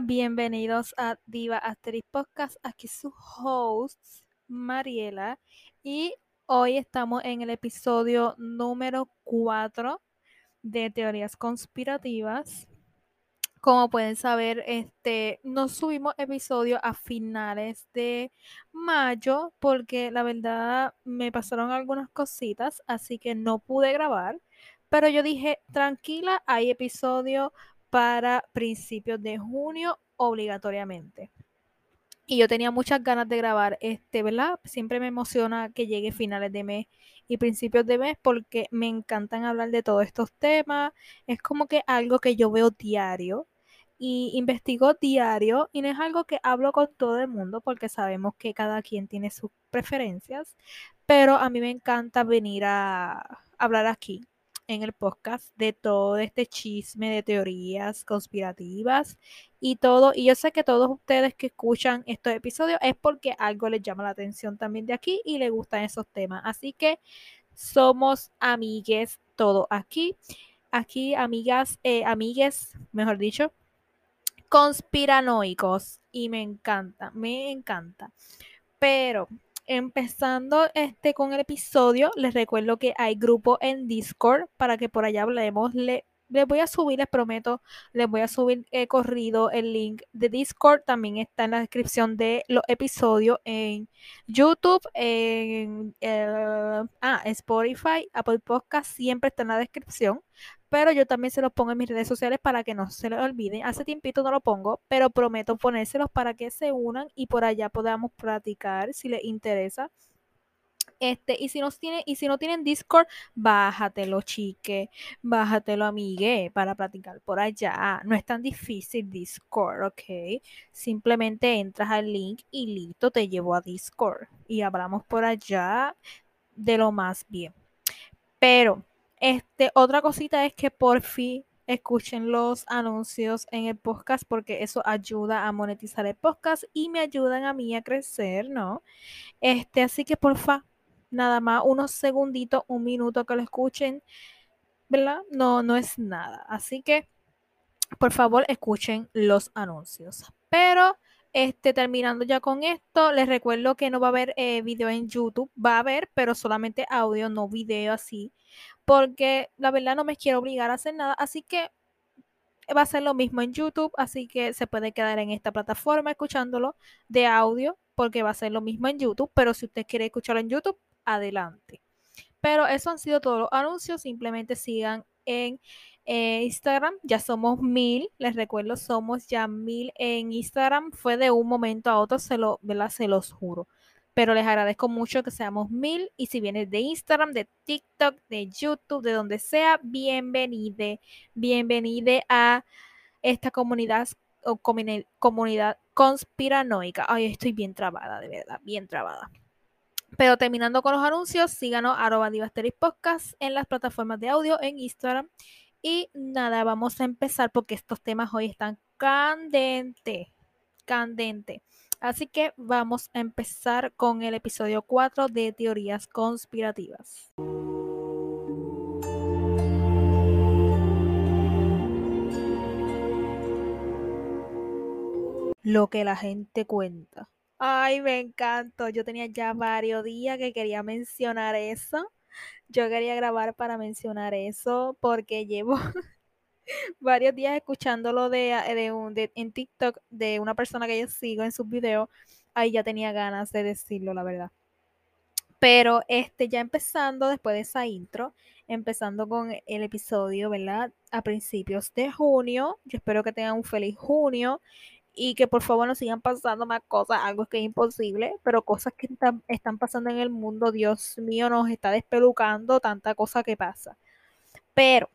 Bienvenidos a Diva Asterix Podcast. Aquí su host, Mariela. Y hoy estamos en el episodio número 4 de Teorías Conspirativas. Como pueden saber, este, no subimos episodio a finales de mayo porque la verdad me pasaron algunas cositas, así que no pude grabar. Pero yo dije, tranquila, hay episodio para principios de junio obligatoriamente. Y yo tenía muchas ganas de grabar este, ¿verdad? Siempre me emociona que llegue finales de mes y principios de mes porque me encantan hablar de todos estos temas. Es como que algo que yo veo diario y investigo diario y no es algo que hablo con todo el mundo porque sabemos que cada quien tiene sus preferencias, pero a mí me encanta venir a hablar aquí en el podcast de todo este chisme de teorías conspirativas y todo. Y yo sé que todos ustedes que escuchan estos episodios es porque algo les llama la atención también de aquí y les gustan esos temas. Así que somos amigues todo aquí. Aquí, amigas, eh, amigues, mejor dicho, conspiranoicos. Y me encanta, me encanta. Pero empezando este con el episodio, les recuerdo que hay grupo en Discord para que por allá hablemos. Le, les voy a subir, les prometo, les voy a subir eh, corrido el link de Discord. También está en la descripción de los episodios en YouTube, en eh, ah, Spotify, Apple Podcast, siempre está en la descripción pero yo también se los pongo en mis redes sociales para que no se les olviden. Hace tiempito no lo pongo, pero prometo ponérselos para que se unan y por allá podamos practicar si les interesa. Este, y si no tienen, Discord, bájatelo, chique, bájatelo, amigue, para practicar por allá. No es tan difícil Discord, ¿ok? Simplemente entras al link y listo, te llevo a Discord. Y hablamos por allá de lo más bien. Pero este, otra cosita es que por fin escuchen los anuncios en el podcast porque eso ayuda a monetizar el podcast y me ayudan a mí a crecer, ¿no? Este, así que porfa, nada más unos segunditos, un minuto que lo escuchen, ¿verdad? No, no es nada. Así que, por favor, escuchen los anuncios. Pero este, terminando ya con esto, les recuerdo que no va a haber eh, video en YouTube, va a haber, pero solamente audio, no video así porque la verdad no me quiero obligar a hacer nada, así que va a ser lo mismo en YouTube, así que se puede quedar en esta plataforma escuchándolo de audio, porque va a ser lo mismo en YouTube, pero si usted quiere escucharlo en YouTube, adelante. Pero eso han sido todos los anuncios, simplemente sigan en eh, Instagram, ya somos mil, les recuerdo, somos ya mil en Instagram, fue de un momento a otro, se, lo, se los juro pero les agradezco mucho que seamos mil y si vienes de Instagram, de TikTok, de YouTube, de donde sea, bienvenide, bienvenide a esta comunidad o comunidad conspiranoica. Ay, estoy bien trabada, de verdad, bien trabada. Pero terminando con los anuncios, síganos arroba Podcast en las plataformas de audio en Instagram. Y nada, vamos a empezar porque estos temas hoy están candentes, candente. Así que vamos a empezar con el episodio 4 de Teorías Conspirativas. Lo que la gente cuenta. Ay, me encantó. Yo tenía ya varios días que quería mencionar eso. Yo quería grabar para mencionar eso porque llevo varios días escuchándolo de, de, un, de, en TikTok de una persona que yo sigo en sus videos, ahí ya tenía ganas de decirlo, la verdad. Pero este, ya empezando después de esa intro, empezando con el episodio, ¿verdad? A principios de junio. Yo espero que tengan un feliz junio y que por favor no sigan pasando más cosas, algo que es imposible, pero cosas que están, pasando en el mundo, Dios mío, nos está despelucando tanta cosa que pasa. Pero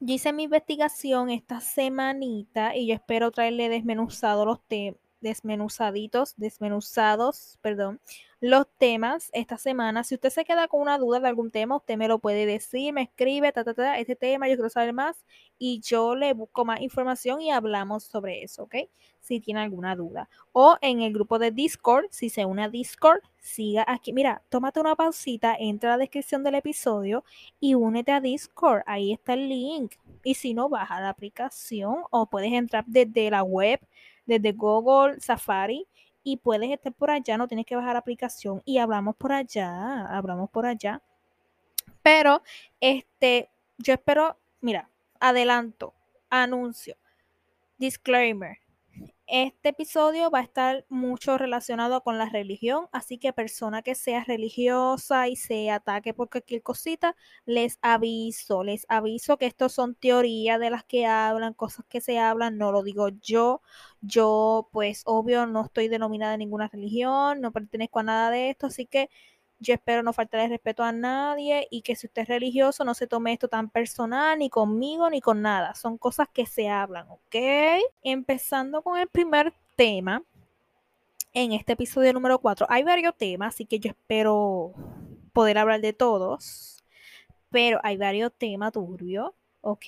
yo hice mi investigación esta semanita y yo espero traerle desmenuzado los temas desmenuzaditos, desmenuzados, perdón, los temas esta semana. Si usted se queda con una duda de algún tema, usted me lo puede decir, me escribe, ta, ta, ta, este tema, yo quiero saber más y yo le busco más información y hablamos sobre eso, ¿ok? Si tiene alguna duda. O en el grupo de Discord, si se une a Discord, siga aquí. Mira, tómate una pausita, entra a la descripción del episodio y únete a Discord. Ahí está el link. Y si no, baja la aplicación o puedes entrar desde la web, desde Google, Safari y puedes estar por allá, no tienes que bajar aplicación y hablamos por allá, hablamos por allá. Pero, este, yo espero, mira, adelanto, anuncio, disclaimer. Este episodio va a estar mucho relacionado con la religión, así que persona que sea religiosa y se ataque por cualquier cosita, les aviso, les aviso que estos son teorías de las que hablan, cosas que se hablan, no lo digo yo, yo pues obvio no estoy denominada en ninguna religión, no pertenezco a nada de esto, así que yo espero no faltarle respeto a nadie y que si usted es religioso no se tome esto tan personal ni conmigo ni con nada. Son cosas que se hablan, ¿ok? Empezando con el primer tema en este episodio número 4. Hay varios temas, así que yo espero poder hablar de todos. Pero hay varios temas turbios. Ok,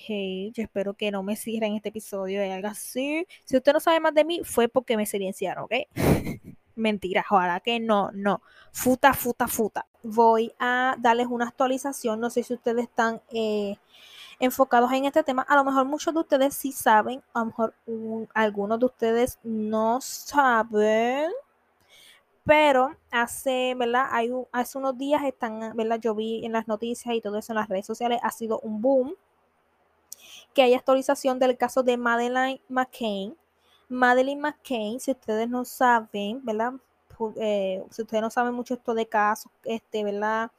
yo espero que no me sigan en este episodio y algo así. Si usted no sabe más de mí, fue porque me silenciaron, ¿ok? Mentira, ojalá que no, no. Futa, futa, futa. Voy a darles una actualización. No sé si ustedes están eh, enfocados en este tema. A lo mejor muchos de ustedes sí saben, a lo mejor algunos de ustedes no saben. Pero hace, ¿verdad? Hay, hace unos días están, ¿verdad? Yo vi en las noticias y todo eso en las redes sociales, ha sido un boom que hay actualización del caso de Madeleine McCain Madeline McCain, si ustedes no saben, ¿verdad? Eh, si ustedes no saben mucho esto de casos, este, ¿verdad?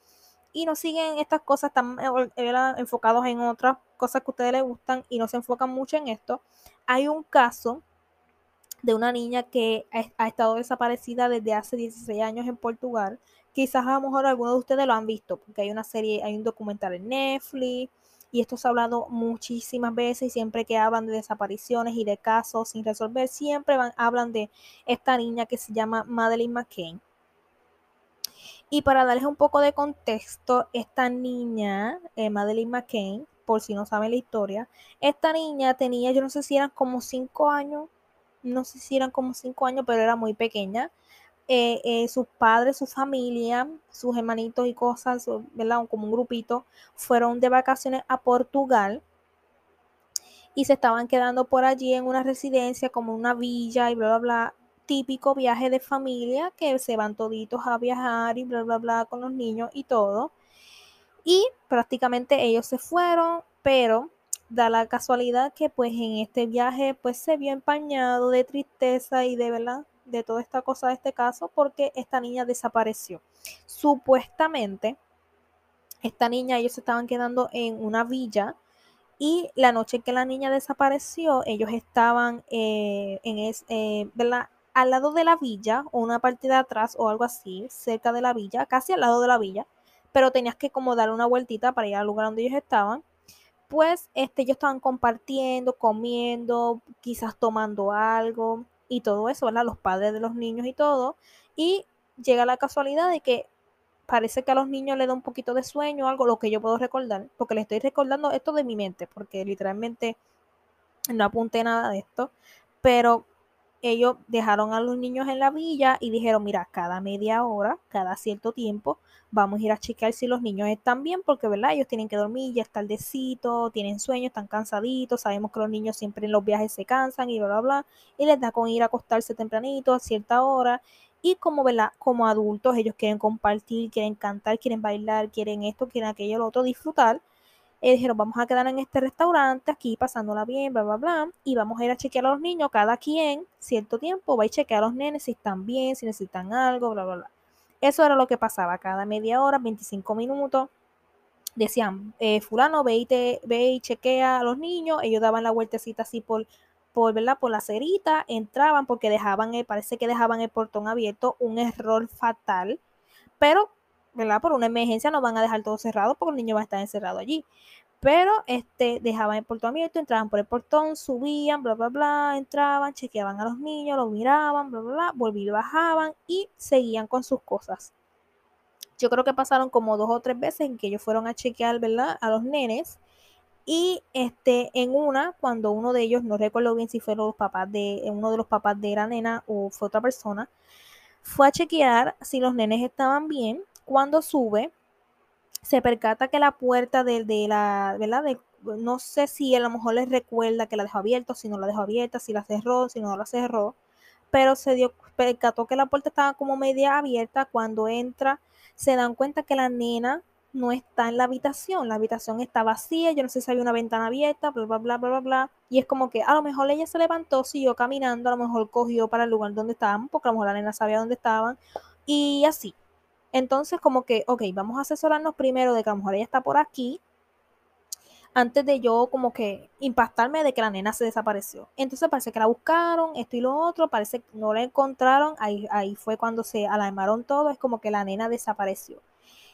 Y no siguen estas cosas, están eh, enfocados en otras cosas que a ustedes les gustan y no se enfocan mucho en esto. Hay un caso de una niña que ha, estado desaparecida desde hace 16 años en Portugal. Quizás a lo mejor algunos de ustedes lo han visto, porque hay una serie, hay un documental en Netflix, y esto se ha hablado muchísimas veces y siempre que hablan de desapariciones y de casos sin resolver, siempre van, hablan de esta niña que se llama Madeleine McCain. Y para darles un poco de contexto, esta niña, eh, Madeleine McCain, por si no saben la historia, esta niña tenía, yo no sé si eran como cinco años, no sé si eran como cinco años, pero era muy pequeña. Eh, eh, sus padres, su familia, sus hermanitos y cosas, ¿verdad? Como un grupito, fueron de vacaciones a Portugal y se estaban quedando por allí en una residencia, como una villa y bla, bla, bla. Típico viaje de familia que se van toditos a viajar y bla, bla, bla con los niños y todo. Y prácticamente ellos se fueron, pero da la casualidad que pues en este viaje pues se vio empañado de tristeza y de verdad de toda esta cosa de este caso porque esta niña desapareció. Supuestamente, esta niña, ellos estaban quedando en una villa y la noche que la niña desapareció, ellos estaban eh, en es, eh, al lado de la villa o una parte de atrás o algo así, cerca de la villa, casi al lado de la villa, pero tenías que como dar una vueltita para ir al lugar donde ellos estaban. Pues este, ellos estaban compartiendo, comiendo, quizás tomando algo y todo eso, ¿verdad? Los padres de los niños y todo. Y llega la casualidad de que parece que a los niños le da un poquito de sueño algo, lo que yo puedo recordar, porque le estoy recordando esto de mi mente, porque literalmente no apunté nada de esto, pero ellos dejaron a los niños en la villa y dijeron, mira, cada media hora, cada cierto tiempo, vamos a ir a chequear si los niños están bien, porque, ¿verdad? Ellos tienen que dormir, ya es tardecito, tienen sueño, están cansaditos, sabemos que los niños siempre en los viajes se cansan y bla, bla, bla, y les da con ir a acostarse tempranito a cierta hora, y como, ¿verdad? Como adultos, ellos quieren compartir, quieren cantar, quieren bailar, quieren esto, quieren aquello, lo otro, disfrutar, y dijeron, vamos a quedar en este restaurante aquí pasándola bien, bla, bla, bla, y vamos a ir a chequear a los niños, cada quien, cierto tiempo, va a chequear a los nenes si están bien, si necesitan algo, bla, bla, bla. Eso era lo que pasaba, cada media hora, 25 minutos. Decían, eh, fulano, ve y, te, ve y chequea a los niños, ellos daban la vueltecita así por, por, por la cerita, entraban porque dejaban, parece que dejaban el portón abierto, un error fatal, pero ¿verdad? Por una emergencia no van a dejar todo cerrado porque el niño va a estar encerrado allí. Pero este, dejaban el portón abierto, entraban por el portón, subían, bla, bla, bla, entraban, chequeaban a los niños, los miraban, bla, bla, bla, volvían bajaban y seguían con sus cosas. Yo creo que pasaron como dos o tres veces en que ellos fueron a chequear, ¿verdad? A los nenes. Y este, en una, cuando uno de ellos, no recuerdo bien si fueron los papás de, uno de los papás de la nena o fue otra persona, fue a chequear si los nenes estaban bien. Cuando sube, se percata que la puerta de, de la, ¿verdad? De, no sé si a lo mejor les recuerda que la dejó abierta, si no la dejó abierta, si la cerró, si no la cerró, pero se dio, percató que la puerta estaba como media abierta. Cuando entra, se dan cuenta que la nena no está en la habitación, la habitación está vacía, yo no sé si había una ventana abierta, bla, bla, bla, bla, bla, bla. Y es como que a lo mejor ella se levantó, siguió caminando, a lo mejor cogió para el lugar donde estaban, porque a lo mejor la nena sabía dónde estaban, y así. Entonces, como que, ok, vamos a asesorarnos primero de que a lo mejor ella está por aquí, antes de yo como que impactarme de que la nena se desapareció. Entonces parece que la buscaron, esto y lo otro, parece que no la encontraron, ahí, ahí fue cuando se alarmaron todo, es como que la nena desapareció.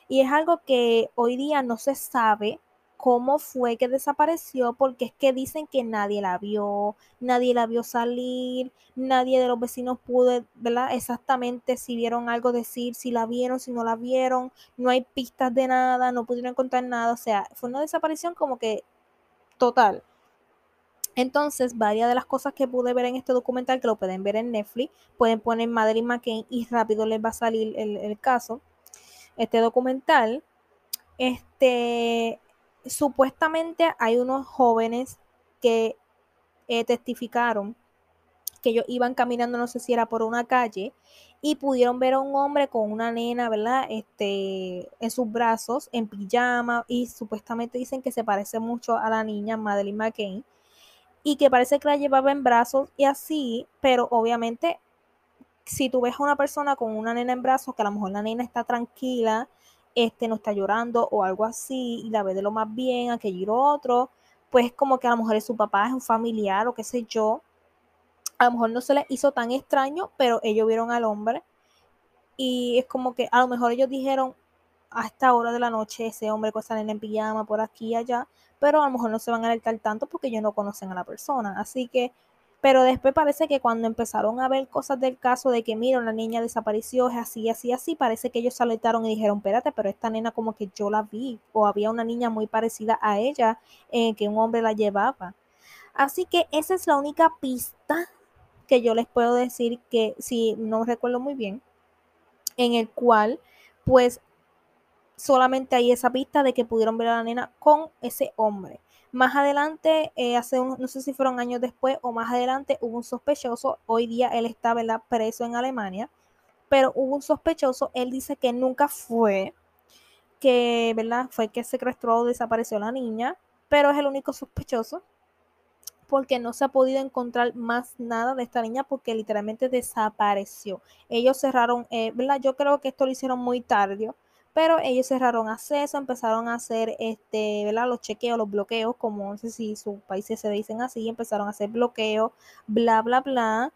Y es algo que hoy día no se sabe cómo fue que desapareció, porque es que dicen que nadie la vio, nadie la vio salir, nadie de los vecinos pudo, ¿verdad? Exactamente si vieron algo decir, si la vieron, si no la vieron, no hay pistas de nada, no pudieron encontrar nada, o sea, fue una desaparición como que total. Entonces, varias de las cosas que pude ver en este documental, que lo pueden ver en Netflix, pueden poner Madeline McCain y rápido les va a salir el, el caso este documental, este, supuestamente hay unos jóvenes que eh, testificaron que ellos iban caminando, no sé si era por una calle, y pudieron ver a un hombre con una nena, ¿verdad? Este, en sus brazos, en pijama, y supuestamente dicen que se parece mucho a la niña Madeline McCain, y que parece que la llevaba en brazos y así, pero obviamente si tú ves a una persona con una nena en brazos, que a lo mejor la nena está tranquila, este no está llorando o algo así, y la ve de lo más bien, aquello y otro, pues como que a lo mejor es su papá, es un familiar o qué sé yo. A lo mejor no se les hizo tan extraño, pero ellos vieron al hombre y es como que a lo mejor ellos dijeron a esta hora de la noche ese hombre con esa en pijama por aquí y allá, pero a lo mejor no se van a alertar tanto porque ellos no conocen a la persona. Así que pero después parece que cuando empezaron a ver cosas del caso de que, mira, la niña desapareció, es así, así, así, parece que ellos se alertaron y dijeron, espérate, pero esta nena como que yo la vi, o había una niña muy parecida a ella, eh, que un hombre la llevaba. Así que esa es la única pista que yo les puedo decir que, si no recuerdo muy bien, en el cual, pues, solamente hay esa pista de que pudieron ver a la nena con ese hombre. Más adelante, eh, hace un, no sé si fueron años después o más adelante, hubo un sospechoso. Hoy día él está preso en Alemania, pero hubo un sospechoso. Él dice que nunca fue, que ¿verdad? fue que secuestró o desapareció la niña, pero es el único sospechoso porque no se ha podido encontrar más nada de esta niña porque literalmente desapareció. Ellos cerraron, eh, ¿verdad? Yo creo que esto lo hicieron muy tarde pero ellos cerraron acceso, empezaron a hacer este, ¿verdad? los chequeos, los bloqueos, como no sé si sus países se dicen así, empezaron a hacer bloqueos, bla, bla, bla,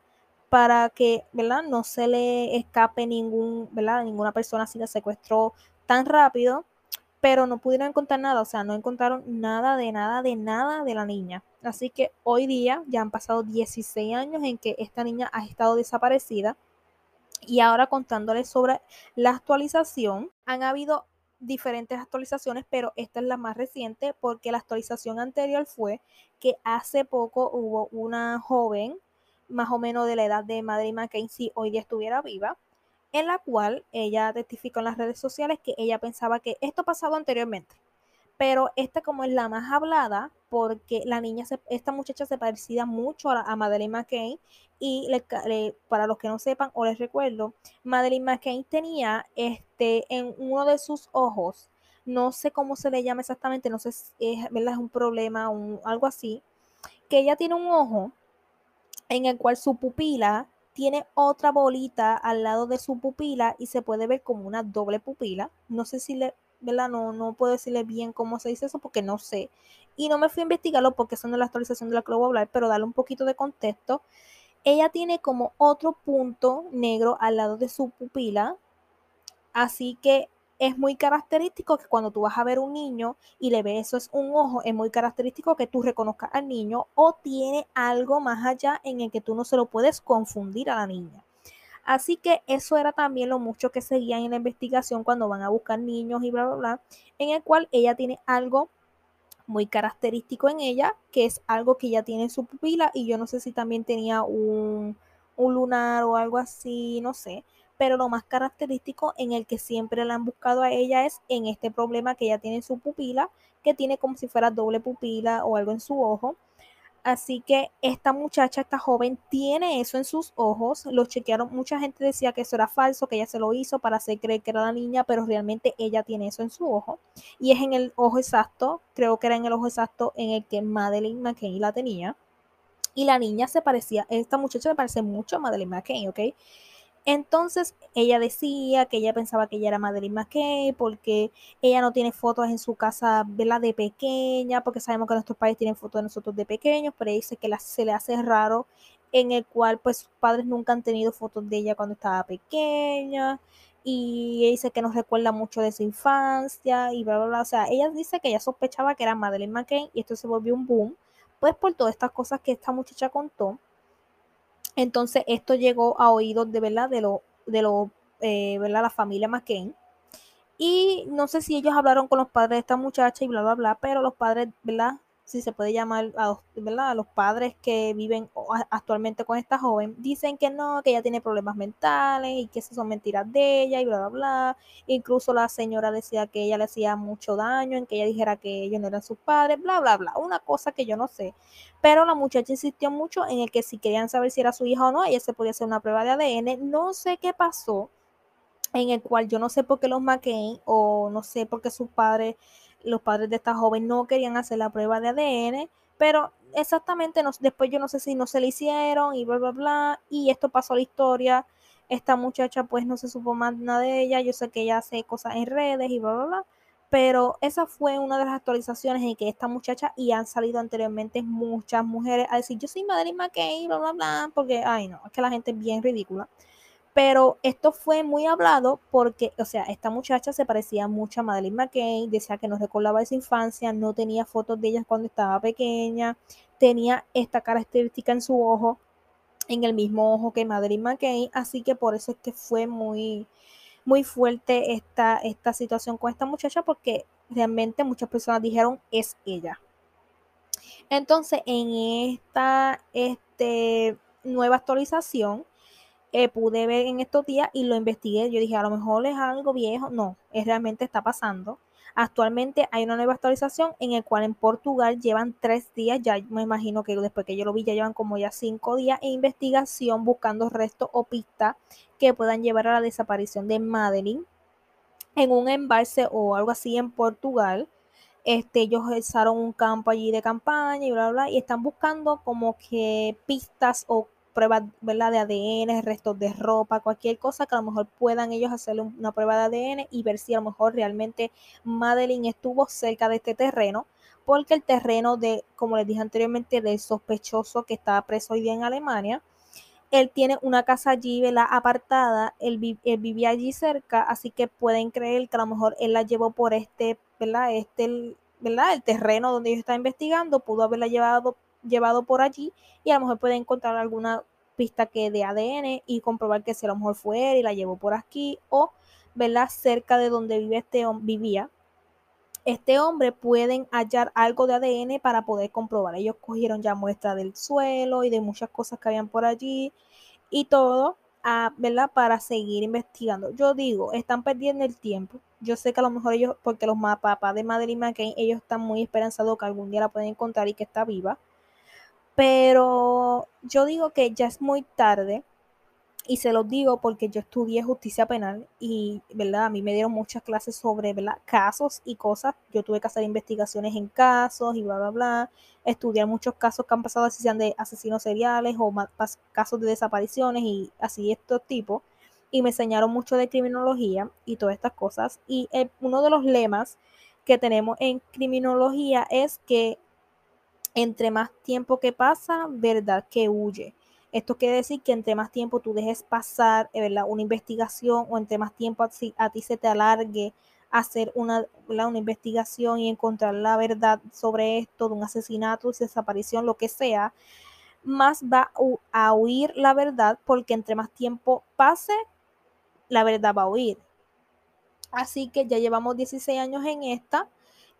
para que, ¿verdad? No se le escape ningún, ¿verdad? Ninguna persona si la secuestró tan rápido, pero no pudieron encontrar nada, o sea, no encontraron nada de nada de nada de la niña. Así que hoy día ya han pasado 16 años en que esta niña ha estado desaparecida y ahora contándoles sobre la actualización, han habido diferentes actualizaciones, pero esta es la más reciente porque la actualización anterior fue que hace poco hubo una joven, más o menos de la edad de Madre si hoy día estuviera viva, en la cual ella testificó en las redes sociales que ella pensaba que esto pasado anteriormente, pero esta como es la más hablada porque la niña, esta muchacha se parecía mucho a, a Madeleine McCain y para los que no sepan o les recuerdo, Madeleine McCain tenía este, en uno de sus ojos, no sé cómo se le llama exactamente, no sé si es, ¿verdad? es un problema o algo así, que ella tiene un ojo en el cual su pupila tiene otra bolita al lado de su pupila y se puede ver como una doble pupila. No sé si le, ¿verdad? No, no puedo decirle bien cómo se dice eso porque no sé. Y no me fui a investigarlo porque son de la actualización de la que a hablar, pero darle un poquito de contexto. Ella tiene como otro punto negro al lado de su pupila. Así que es muy característico que cuando tú vas a ver un niño y le ves eso es un ojo, es muy característico que tú reconozcas al niño o tiene algo más allá en el que tú no se lo puedes confundir a la niña. Así que eso era también lo mucho que seguían en la investigación cuando van a buscar niños y bla, bla, bla, en el cual ella tiene algo muy característico en ella, que es algo que ella tiene en su pupila y yo no sé si también tenía un, un lunar o algo así, no sé, pero lo más característico en el que siempre la han buscado a ella es en este problema que ella tiene en su pupila, que tiene como si fuera doble pupila o algo en su ojo. Así que esta muchacha, esta joven, tiene eso en sus ojos. Lo chequearon, mucha gente decía que eso era falso, que ella se lo hizo para hacer creer que era la niña, pero realmente ella tiene eso en su ojo. Y es en el ojo exacto, creo que era en el ojo exacto en el que Madeleine McKay la tenía. Y la niña se parecía, esta muchacha se parece mucho a Madeleine McKay, ¿ok? Entonces ella decía que ella pensaba que ella era Madeline McKay porque ella no tiene fotos en su casa, ¿verdad? De pequeña, porque sabemos que nuestros padres tienen fotos de nosotros de pequeños, pero ella dice que se le hace raro en el cual pues sus padres nunca han tenido fotos de ella cuando estaba pequeña y ella dice que nos recuerda mucho de su infancia y bla, bla, bla. O sea, ella dice que ella sospechaba que era Madeline McKay y esto se volvió un boom, pues por todas estas cosas que esta muchacha contó. Entonces esto llegó a oídos de verdad de lo, de lo, eh, ¿verdad? La familia McCain. Y no sé si ellos hablaron con los padres de esta muchacha y bla, bla, bla, pero los padres, ¿verdad? Si se puede llamar a los, ¿verdad? a los padres que viven actualmente con esta joven, dicen que no, que ella tiene problemas mentales y que esas son mentiras de ella y bla, bla, bla. Incluso la señora decía que ella le hacía mucho daño en que ella dijera que ellos no eran sus padres, bla, bla, bla. Una cosa que yo no sé. Pero la muchacha insistió mucho en el que si querían saber si era su hija o no, ella se podía hacer una prueba de ADN. No sé qué pasó en el cual yo no sé por qué los McCain o no sé por qué sus padres los padres de esta joven no querían hacer la prueba de ADN, pero exactamente no, después yo no sé si no se le hicieron y bla, bla, bla, y esto pasó la historia. Esta muchacha pues no se supo más nada de ella, yo sé que ella hace cosas en redes y bla, bla, bla, pero esa fue una de las actualizaciones en que esta muchacha y han salido anteriormente muchas mujeres a decir yo soy Madeline McKay, bla, bla, bla, porque, ay no, es que la gente es bien ridícula. Pero esto fue muy hablado porque, o sea, esta muchacha se parecía mucho a Madeline McCain, decía que no recordaba esa infancia, no tenía fotos de ella cuando estaba pequeña, tenía esta característica en su ojo, en el mismo ojo que Madeline McCain, así que por eso es que fue muy, muy fuerte esta, esta situación con esta muchacha porque realmente muchas personas dijeron es ella. Entonces, en esta este, nueva actualización, eh, pude ver en estos días y lo investigué. Yo dije, a lo mejor es algo viejo. No, es realmente está pasando. Actualmente hay una nueva actualización en el cual en Portugal llevan tres días, ya me imagino que después que yo lo vi ya llevan como ya cinco días en investigación buscando restos o pistas que puedan llevar a la desaparición de Madeline en un embalse o algo así en Portugal. Este, ellos usaron un campo allí de campaña y bla, bla, bla, y están buscando como que pistas o pruebas ¿verdad? de ADN, restos de ropa, cualquier cosa que a lo mejor puedan ellos hacerle una prueba de ADN y ver si a lo mejor realmente Madeline estuvo cerca de este terreno, porque el terreno de, como les dije anteriormente, del sospechoso que estaba preso hoy día en Alemania, él tiene una casa allí, ¿verdad? Apartada, él, vivía allí cerca, así que pueden creer que a lo mejor él la llevó por este, ¿verdad? Este, ¿verdad? El terreno donde ellos están investigando, pudo haberla llevado llevado por allí y a lo mejor puede encontrar alguna pista que de ADN y comprobar que si a lo mejor fue él y la llevó por aquí o verla cerca de donde vive este vivía este hombre pueden hallar algo de ADN para poder comprobar. Ellos cogieron ya muestra del suelo y de muchas cosas que habían por allí y todo, a, ah, ¿verdad? Para seguir investigando. Yo digo, están perdiendo el tiempo. Yo sé que a lo mejor ellos, porque los papás de Madeline McCain, ellos están muy esperanzados que algún día la pueden encontrar y que está viva. Pero yo digo que ya es muy tarde y se los digo porque yo estudié justicia penal y, ¿verdad? A mí me dieron muchas clases sobre. Casos y cosas. Yo tuve que hacer investigaciones en casos y bla, bla, bla. Estudiar muchos casos que han pasado, así sean de asesinos seriales o casos de desapariciones y así estos tipos. Y me enseñaron mucho de criminología y todas estas cosas. Y eh, uno de los lemas que tenemos en criminología es que entre más tiempo que pasa, verdad que huye. Esto quiere decir que entre más tiempo tú dejes pasar eh, ¿verdad? una investigación o entre más tiempo a ti, a ti se te alargue hacer una, una investigación y encontrar la verdad sobre esto, de un asesinato, desaparición, lo que sea, más va a huir la verdad porque entre más tiempo pase, la verdad va a huir. Así que ya llevamos 16 años en esta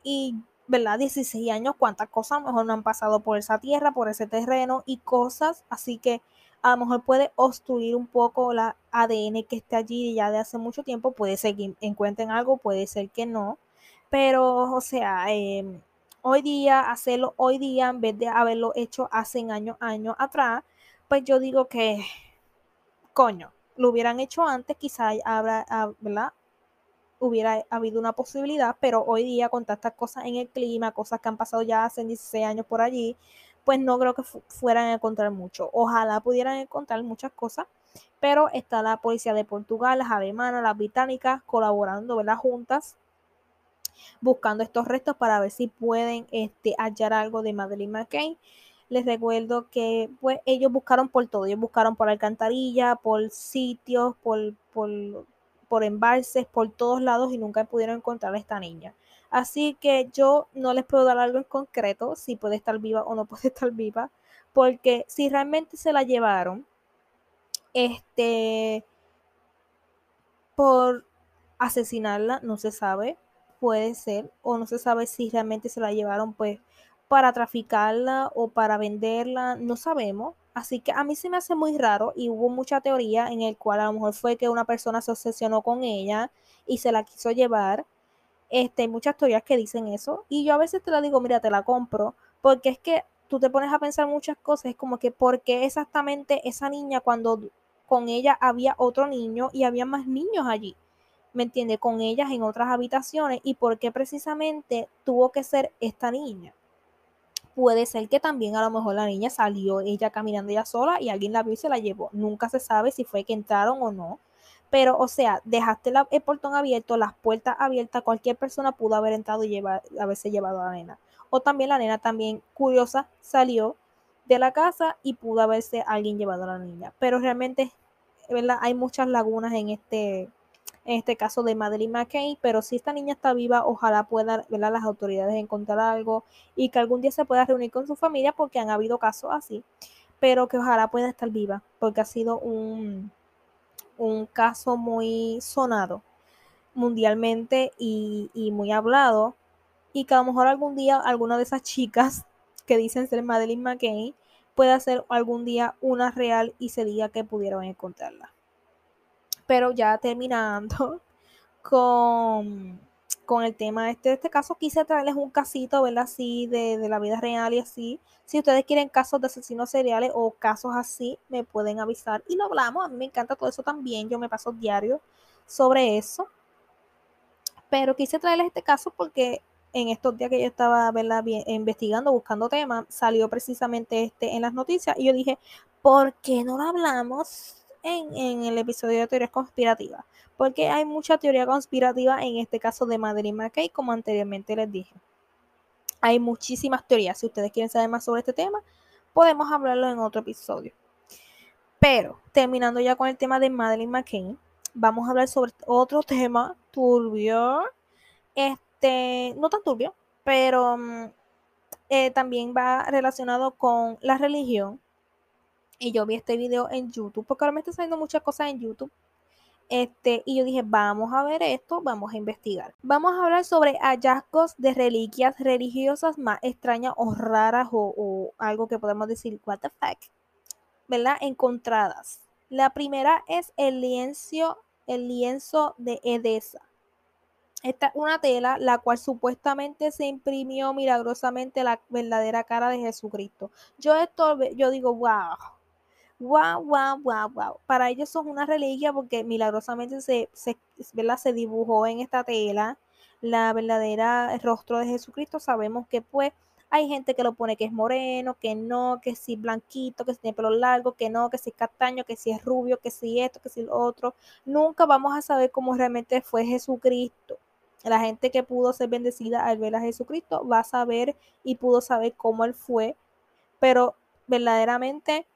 y, ¿verdad? 16 años, cuántas cosas a lo mejor no han pasado por esa tierra, por ese terreno y cosas, así que a lo mejor puede obstruir un poco la ADN que esté allí ya de hace mucho tiempo, puede ser que encuentren algo, puede ser que no, pero, o sea, em, hoy día, hacerlo hoy día en vez de haberlo hecho hace años, años atrás, pues yo digo que, coño, lo hubieran hecho antes, quizá habrá, ¿verdad? Hubiera habido una posibilidad, pero hoy día con tantas cosas en el clima, cosas que han pasado ya hace 16 años por allí, pues no creo que fueran a encontrar mucho. Ojalá pudieran encontrar muchas cosas, pero está la policía de Portugal, las alemanas, las británicas colaborando, ¿verdad? Juntas buscando estos restos para ver si pueden este, hallar algo de Madeleine McCain. Les recuerdo que pues ellos buscaron por todo, ellos buscaron por alcantarilla, por sitios, por, por, por embalses, por todos lados y nunca pudieron encontrar a esta niña. Así que yo no les puedo dar algo en concreto, si puede estar viva o no puede estar viva, porque si realmente se la llevaron, este, por asesinarla, no se sabe, puede ser, o no se sabe si realmente se la llevaron pues para traficarla o para venderla, no sabemos. Así que a mí se me hace muy raro y hubo mucha teoría en el cual a lo mejor fue que una persona se obsesionó con ella y se la quiso llevar este, hay muchas teorías que dicen eso. Y yo a veces te la digo, mira, te la compro. Porque es que tú te pones a pensar muchas cosas. Es como que, ¿por qué exactamente esa niña cuando con ella había otro niño y había más niños allí? ¿Me entiende? Con ellas en otras habitaciones. ¿Y por qué precisamente tuvo que ser esta niña? Puede ser que también a lo mejor la niña salió ella caminando ella sola y alguien la vio y se la llevó. Nunca se sabe si fue que entraron o no pero, o sea, dejaste el portón abierto, las puertas abiertas, cualquier persona pudo haber entrado y llevar, haberse llevado a la nena. O también la nena también curiosa salió de la casa y pudo haberse alguien llevado a la niña. Pero realmente, ¿verdad? Hay muchas lagunas en este, en este caso de Madeline McCain, pero si esta niña está viva, ojalá puedan ¿verdad? las autoridades encontrar algo y que algún día se pueda reunir con su familia porque han habido casos así, pero que ojalá pueda estar viva porque ha sido un, un caso muy sonado mundialmente y, muy hablado y que a lo mejor algún día alguna de esas chicas que dicen ser Madeline McCain pueda ser algún día una real y se diga que pudieron encontrarla. Pero ya terminando con con el tema este, de este caso, quise traerles un casito, ¿verdad? Así de, de, la vida real y así. Si ustedes quieren casos de asesinos seriales o casos así, me pueden avisar y lo hablamos. A mí me encanta todo eso también. Yo me paso diario sobre eso. Pero quise traerles este caso porque en estos días que yo estaba ¿verdad? investigando, buscando temas, salió precisamente este en las noticias y yo dije, ¿por qué no lo hablamos en, el episodio de teorías conspirativas? porque hay mucha teoría conspirativa en este caso de Madeleine McKay, como anteriormente les dije. Hay muchísimas teorías. Si ustedes quieren saber más sobre este tema, podemos hablarlo en otro episodio. Pero terminando ya con el tema de Madeleine McCain, vamos a hablar sobre otro tema turbio. Este, no tan turbio, pero mm, eh, también va relacionado con la religión. Y yo vi este video en YouTube, porque ahora me están saliendo muchas cosas en YouTube este, y yo dije, vamos a ver esto, vamos a investigar. Vamos a hablar sobre hallazgos de reliquias religiosas más extrañas o raras o, algo que podemos decir, what the fuck, ¿verdad? Encontradas. La primera es el lienzo, el lienzo de Edesa. Esta es una tela la cual supuestamente se imprimió milagrosamente la verdadera cara de Jesucristo. Yo esto, yo digo, wow, wow, wow, wow, wow. Para ellos son una reliquia porque milagrosamente se, se, se dibujó en esta tela la verdadera rostro de Jesucristo. Sabemos que pues hay gente que lo pone que es moreno, que no, que si blanquito, que si tiene pelo largo, que no, que si es castaño, que si es rubio, que si esto, que si lo otro. Nunca vamos a saber cómo realmente fue Jesucristo. La gente que pudo ser bendecida al ver a Jesucristo va a saber y pudo saber cómo él fue, pero verdaderamente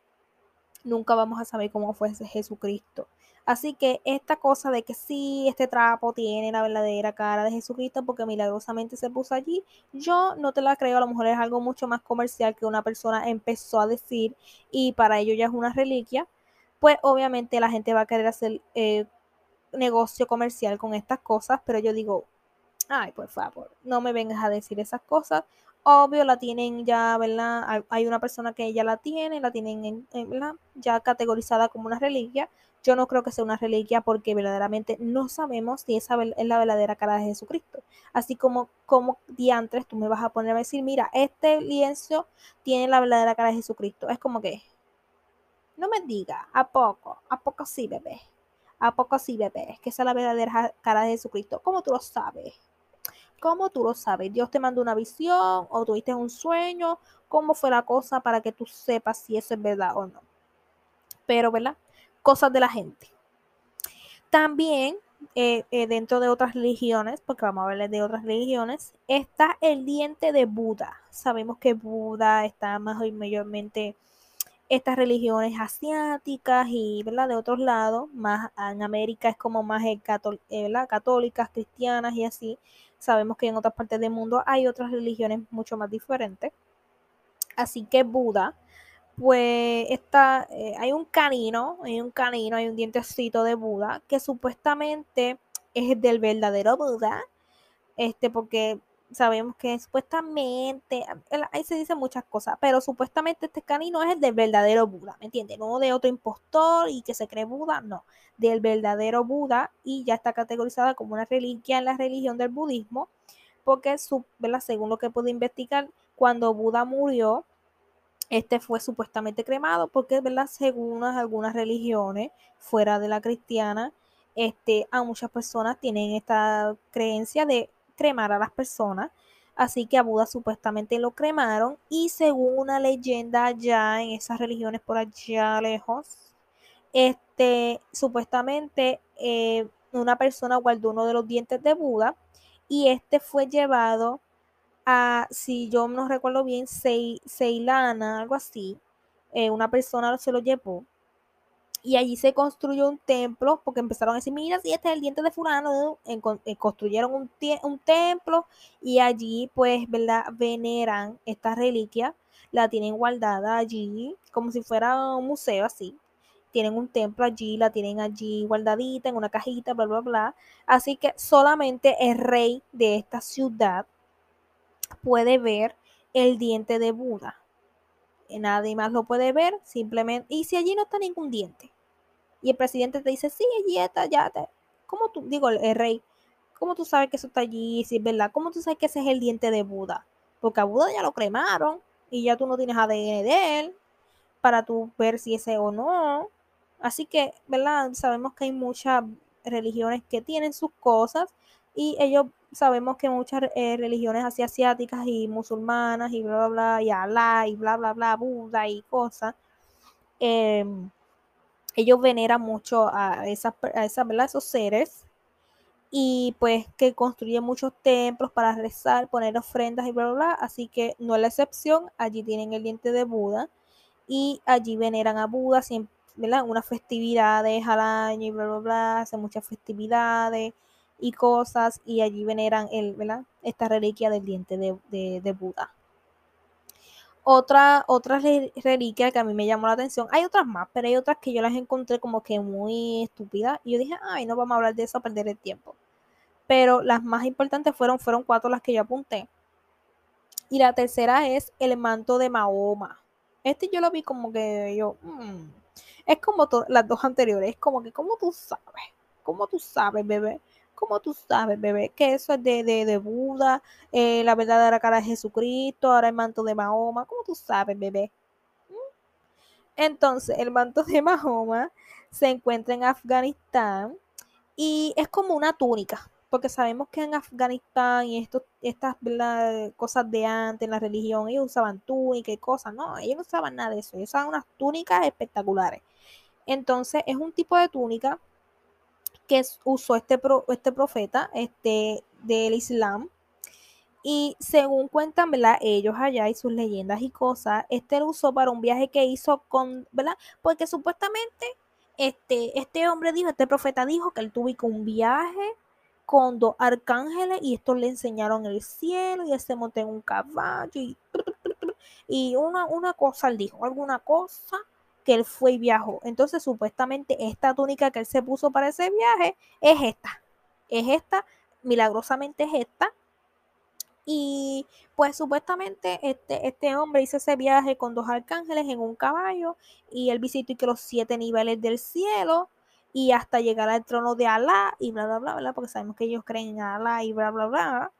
nunca vamos a saber cómo fue Jesucristo. Así que esta cosa de que sí, este trapo tiene la verdadera cara de Jesucristo porque milagrosamente se puso allí, yo no te la creo, a lo mejor es algo mucho más comercial que una persona empezó a decir y para ello ya es una reliquia, pues obviamente la gente va a querer hacer eh, negocio comercial con estas cosas, pero yo digo, ay, por favor, no me vengas a decir esas cosas. Obvio, la tienen ya, ¿verdad? Hay una persona que ya la tiene, la tienen ya categorizada como una reliquia. Yo no creo que sea una reliquia porque verdaderamente no sabemos si esa es la verdadera cara de Jesucristo. Así como, como diantres, tú me vas a poner a decir, mira, este lienzo tiene la verdadera cara de Jesucristo. Es como que, no me diga, ¿a poco? ¿A poco sí, bebé? ¿A poco sí, bebé? Es que esa es la verdadera cara de Jesucristo. ¿Cómo tú lo sabes? ¿Cómo tú lo sabes? Dios te mandó una visión o tuviste un sueño. ¿Cómo fue la cosa para que tú sepas si eso es verdad o no? Pero, ¿verdad? Cosas de la gente. También, eh, eh, dentro de otras religiones, porque vamos a hablar de otras religiones, está el diente de Buda. Sabemos que Buda está más o mayormente estas religiones asiáticas y ¿verdad? de otros lados, más en América es como más eh, católicas, cristianas y así. Sabemos que en otras partes del mundo hay otras religiones mucho más diferentes. Así que Buda, pues está, eh, hay un canino, hay un canino, hay un dientecito de Buda que supuestamente es del verdadero Buda, este, porque sabemos que supuestamente, ahí se dicen muchas cosas, pero supuestamente este canino es el del verdadero Buda, ¿me entiendes? No de otro impostor y que se cree Buda, no, del verdadero Buda y ya está categorizada como una reliquia en la religión del budismo, porque según lo que pude investigar, cuando Buda murió, este fue supuestamente cremado, porque según algunas religiones fuera de la cristiana, este, a muchas personas tienen esta creencia de cremar a las personas. Así que a Buda supuestamente lo cremaron y según una leyenda allá en esas religiones por allá lejos, este, supuestamente eh, una persona guardó uno de los dientes de Buda y este fue llevado a, si yo no recuerdo bien, Ceilana, algo así. Eh, una persona se lo llevó y allí se construyó un templo porque empezaron a decir, mira, si este es el diente de fulano, eh, construyeron un, un, templo y allí pues, ¿verdad? Veneran esta reliquia, la tienen guardada allí como si fuera un museo así. Tienen un templo allí, la tienen allí guardadita en una cajita, bla, bla, bla. Así que solamente el rey de esta ciudad puede ver el diente de Buda nadie más lo puede ver, simplemente, y si allí no está ningún diente, y el presidente te dice, sí, allí está, ya, te, ¿cómo tú, digo, el, rey, ¿cómo tú sabes que eso está allí, si es verdad? ¿Cómo tú sabes que ese es el diente de Buda? Porque a Buda ya lo cremaron, y ya tú no tienes ADN de él, para tú ver si ese o no. Así que, ¿verdad? Sabemos que hay muchas religiones que tienen sus cosas, y ellos sabemos que muchas eh, religiones así asiáticas y musulmanas y bla, bla, bla, y Alá y bla, bla, bla, Buda y cosas, em, ellos veneran mucho a, esas, a esos seres y pues que construyen muchos templos para rezar, poner ofrendas y bla, bla, bla. Así que no es la excepción, allí tienen el diente de Buda y allí veneran a Buda ¿verdad? Unas festividades al año y bla, bla, bla, hacen muchas festividades y cosas y allí veneran el, ¿verdad? esta reliquia del diente de, Buda. Otra, otra reliquia que a mí me llamó la atención, hay otras más, pero hay otras que yo las encontré como que muy estúpidas y yo dije, ay, no vamos a hablar de eso a perder el tiempo. Pero las más importantes fueron, fueron cuatro las que yo apunté. Y la tercera es el manto de Mahoma. Este yo lo vi como que yo, mm, es como las dos anteriores, es como que, ¿cómo tú sabes? ¿Cómo tú sabes, bebé? ¿Cómo tú sabes, bebé? Que eso es de, de, Buda, eh, la verdadera cara de Jesucristo, ahora el manto de Mahoma. ¿Cómo tú sabes, bebé? Entonces, el manto de Mahoma se encuentra en Afganistán y es como una túnica, porque sabemos que en Afganistán y esto, estas cosas de antes en la religión, ellos usaban túnica y cosas, no, ellos no usaban nada de eso, ellos usaban unas túnicas espectaculares. Entonces, es un tipo de túnica que usó este, este profeta este, del Islam. Y según cuentan, ¿verdad? Ellos allá y sus leyendas y cosas, este lo usó para un viaje que hizo con, ¿verdad? Porque supuestamente este, este hombre dijo, este profeta dijo que él tuvo un viaje con dos arcángeles y estos le enseñaron el cielo y él se montó en un caballo y, y una, una cosa, él dijo, alguna cosa que él fue y viajó. Entonces, supuestamente, esta túnica que él se puso para ese viaje es esta. Es esta, milagrosamente es esta, y pues supuestamente este, este hombre hizo ese viaje con dos arcángeles en un caballo y él visitó y que los siete niveles del cielo y hasta llegar al trono de Alá y bla, bla, bla, bla, porque sabemos que ellos creen en Alá y bla, bla, bla.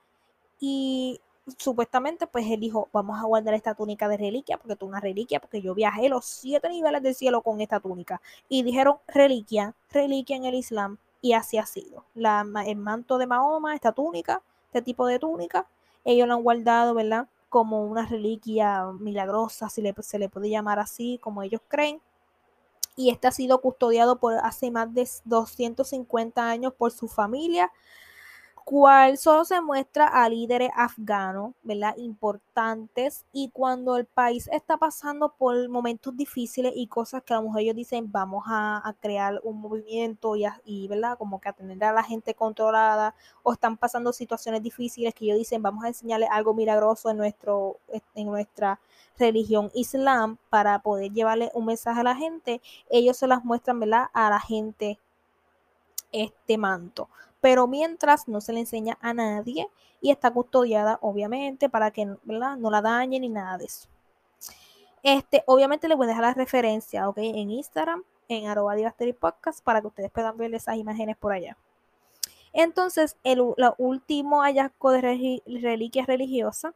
Y supuestamente pues él dijo, vamos a guardar esta túnica de reliquia, porque tú una reliquia, porque yo viajé los siete niveles del cielo con esta túnica. Y dijeron reliquia, reliquia en el Islam, y así ha sido. La, el manto de Mahoma, esta túnica, este tipo de túnica, ellos lo han guardado, ¿verdad? Como una reliquia milagrosa, si se le puede llamar así, como ellos creen. Y este ha sido custodiado por hace más de 250 años por su familia cual solo se muestra a líderes afganos, ¿verdad? Importantes y cuando el país está pasando por momentos difíciles y cosas que a lo mejor ellos dicen vamos a, crear un movimiento y, y, ¿verdad? Como que a tener a la gente controlada o están pasando situaciones difíciles que ellos dicen vamos a enseñarles algo milagroso en, nuestro, en nuestra religión islam para poder llevarle un mensaje a la gente, ellos se las muestran, ¿verdad? A la gente este manto pero mientras no se le enseña a nadie y está custodiada, obviamente, para que no la dañen ni nada de eso. Este, obviamente les voy a dejar la referencia, ¿ok? En Instagram, en arroba podcast, para que ustedes puedan ver esas imágenes por allá. Entonces, el último hallazgo de reliquias religiosas,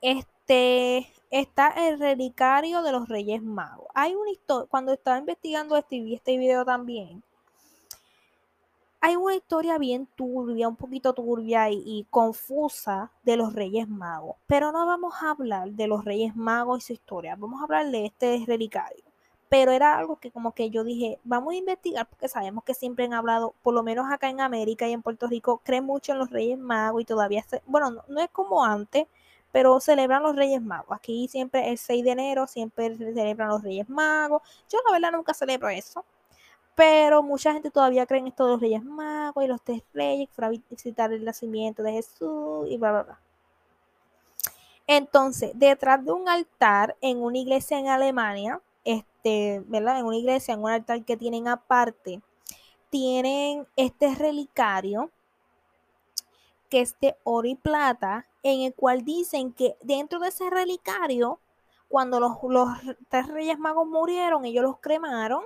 este, está el relicario de los Reyes Magos. Hay una historia, cuando estaba investigando este este video también, hay una historia bien turbia, un poquito turbia y, confusa de los Reyes Magos, pero no vamos a hablar de los Reyes Magos y su historia, vamos a hablar de este relicario. Pero era algo que como que yo dije, vamos a investigar porque sabemos que siempre han hablado, por lo menos acá en América y en Puerto Rico, creen mucho en los Reyes Magos y todavía, bueno, no, no es como antes, pero celebran los Reyes Magos. Aquí siempre el 6 de enero, siempre celebran los Reyes Magos. Yo la verdad nunca celebro eso pero mucha gente todavía cree en esto de los Reyes Magos y los tres reyes para visitar el nacimiento de Jesús y bla, bla, bla. Entonces, detrás de un altar en una iglesia en Alemania, este, ¿verdad? En una iglesia, en un altar que tienen aparte, tienen este relicario que es de oro y plata, en el cual dicen que dentro de ese relicario, cuando los, los tres reyes magos murieron, ellos los cremaron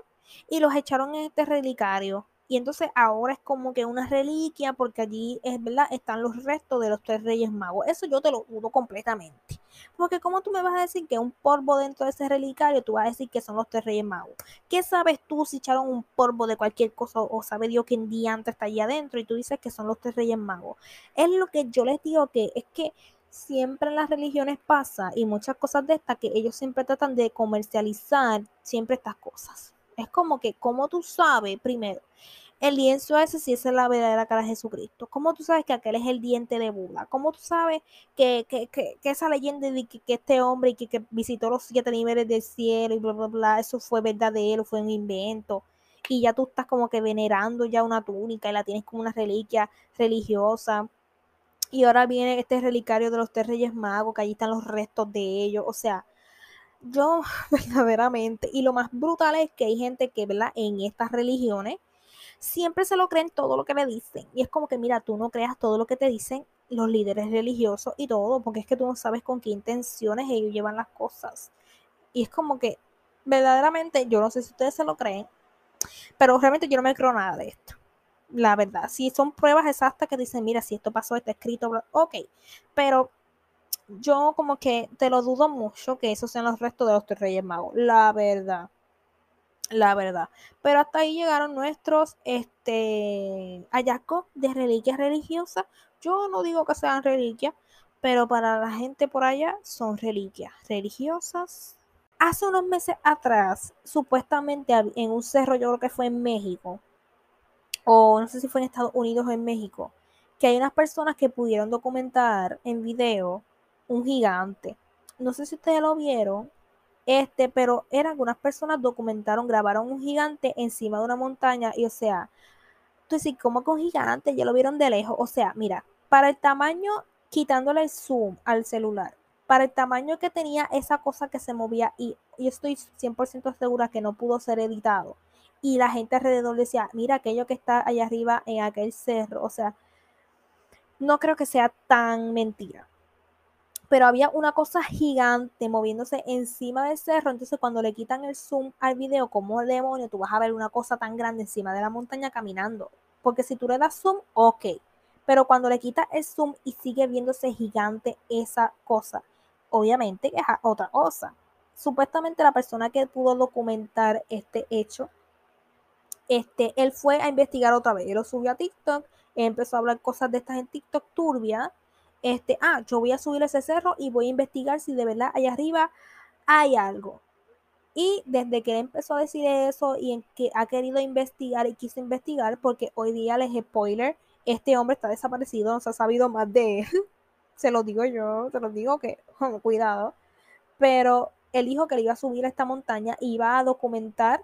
y los echaron en este relicario. Y entonces ahora es como que una reliquia porque allí es verdad, están los restos de los tres reyes magos. Eso yo te lo dudo completamente. Porque como tú me vas a decir que un polvo dentro de ese relicario, tú vas a decir que son los tres reyes magos. ¿Qué sabes tú si echaron un polvo de cualquier cosa o sabe Dios que en día antes está allí adentro y tú dices que son los tres reyes magos? Es lo que yo les digo que es que siempre en las religiones pasa y muchas cosas de estas que ellos siempre tratan de comercializar siempre estas cosas. Es como que, como tú sabes, primero, el lienzo ese si esa es la verdadera cara de Jesucristo? ¿Cómo tú sabes que aquel es el diente de Buda? ¿Cómo tú sabes que, esa leyenda de que, este hombre y que, visitó los siete niveles del cielo y bla, bla, bla, eso fue verdadero, fue un invento? Y ya tú estás como que venerando ya una túnica y la tienes como una reliquia religiosa. Y ahora viene este relicario de los tres reyes magos, que allí están los restos de ellos. O sea, yo verdaderamente, y lo más brutal es que hay gente que, ¿verdad? En estas religiones siempre se lo creen todo lo que le dicen. Y es como que, mira, tú no creas todo lo que te dicen los líderes religiosos y todo, porque es que tú no sabes con qué intenciones ellos llevan las cosas. Y es como que, verdaderamente, yo no sé si ustedes se lo creen, pero realmente yo no me creo nada de esto. La verdad, si son pruebas exactas que dicen, mira, si esto pasó, está escrito, ok, pero yo como que te lo dudo mucho que esos sean los restos de los tres reyes magos, la verdad. La verdad. Pero hasta ahí llegaron nuestros este, hallazgos de reliquias religiosas. Yo no digo que sean reliquias, pero para la gente por allá son reliquias religiosas. Hace unos meses atrás, supuestamente en un cerro, yo creo que fue en México, o no sé si fue en Estados Unidos o en México, que hay unas personas que pudieron documentar en video un gigante. No sé si ustedes lo vieron, este, pero eran unas personas documentaron, grabaron un gigante encima de una montaña y o sea, tú ¿cómo que un gigante? Ya lo vieron de lejos. O sea, mira, para el tamaño, quitándole el zoom al celular, para el tamaño que tenía esa cosa que se movía y yo estoy 100% segura que no pudo ser editado. Y la gente alrededor decía, mira aquello que está allá arriba en aquel cerro. O sea, no creo que sea tan mentira. Pero había una cosa gigante moviéndose encima del cerro. Entonces, cuando le quitan el zoom al video, como demonio, tú vas a ver una cosa tan grande encima de la montaña caminando. Porque si tú le das zoom, ok. Pero cuando le quitas el zoom y sigue viéndose gigante esa cosa, obviamente es otra cosa. Supuestamente la persona que pudo documentar este hecho, este, él fue a investigar otra vez. Él lo subió a TikTok, empezó a hablar cosas de estas en TikTok turbia. Este, ah, yo voy a subir ese cerro y voy a investigar si de verdad allá arriba hay algo. Y desde que empezó a decir eso y en que ha querido investigar y quiso investigar, porque hoy día les spoiler, este hombre está desaparecido, no se ha sabido más de él. se lo digo yo, se lo digo que, cuidado. Pero él dijo que le iba a subir a esta montaña y iba a documentar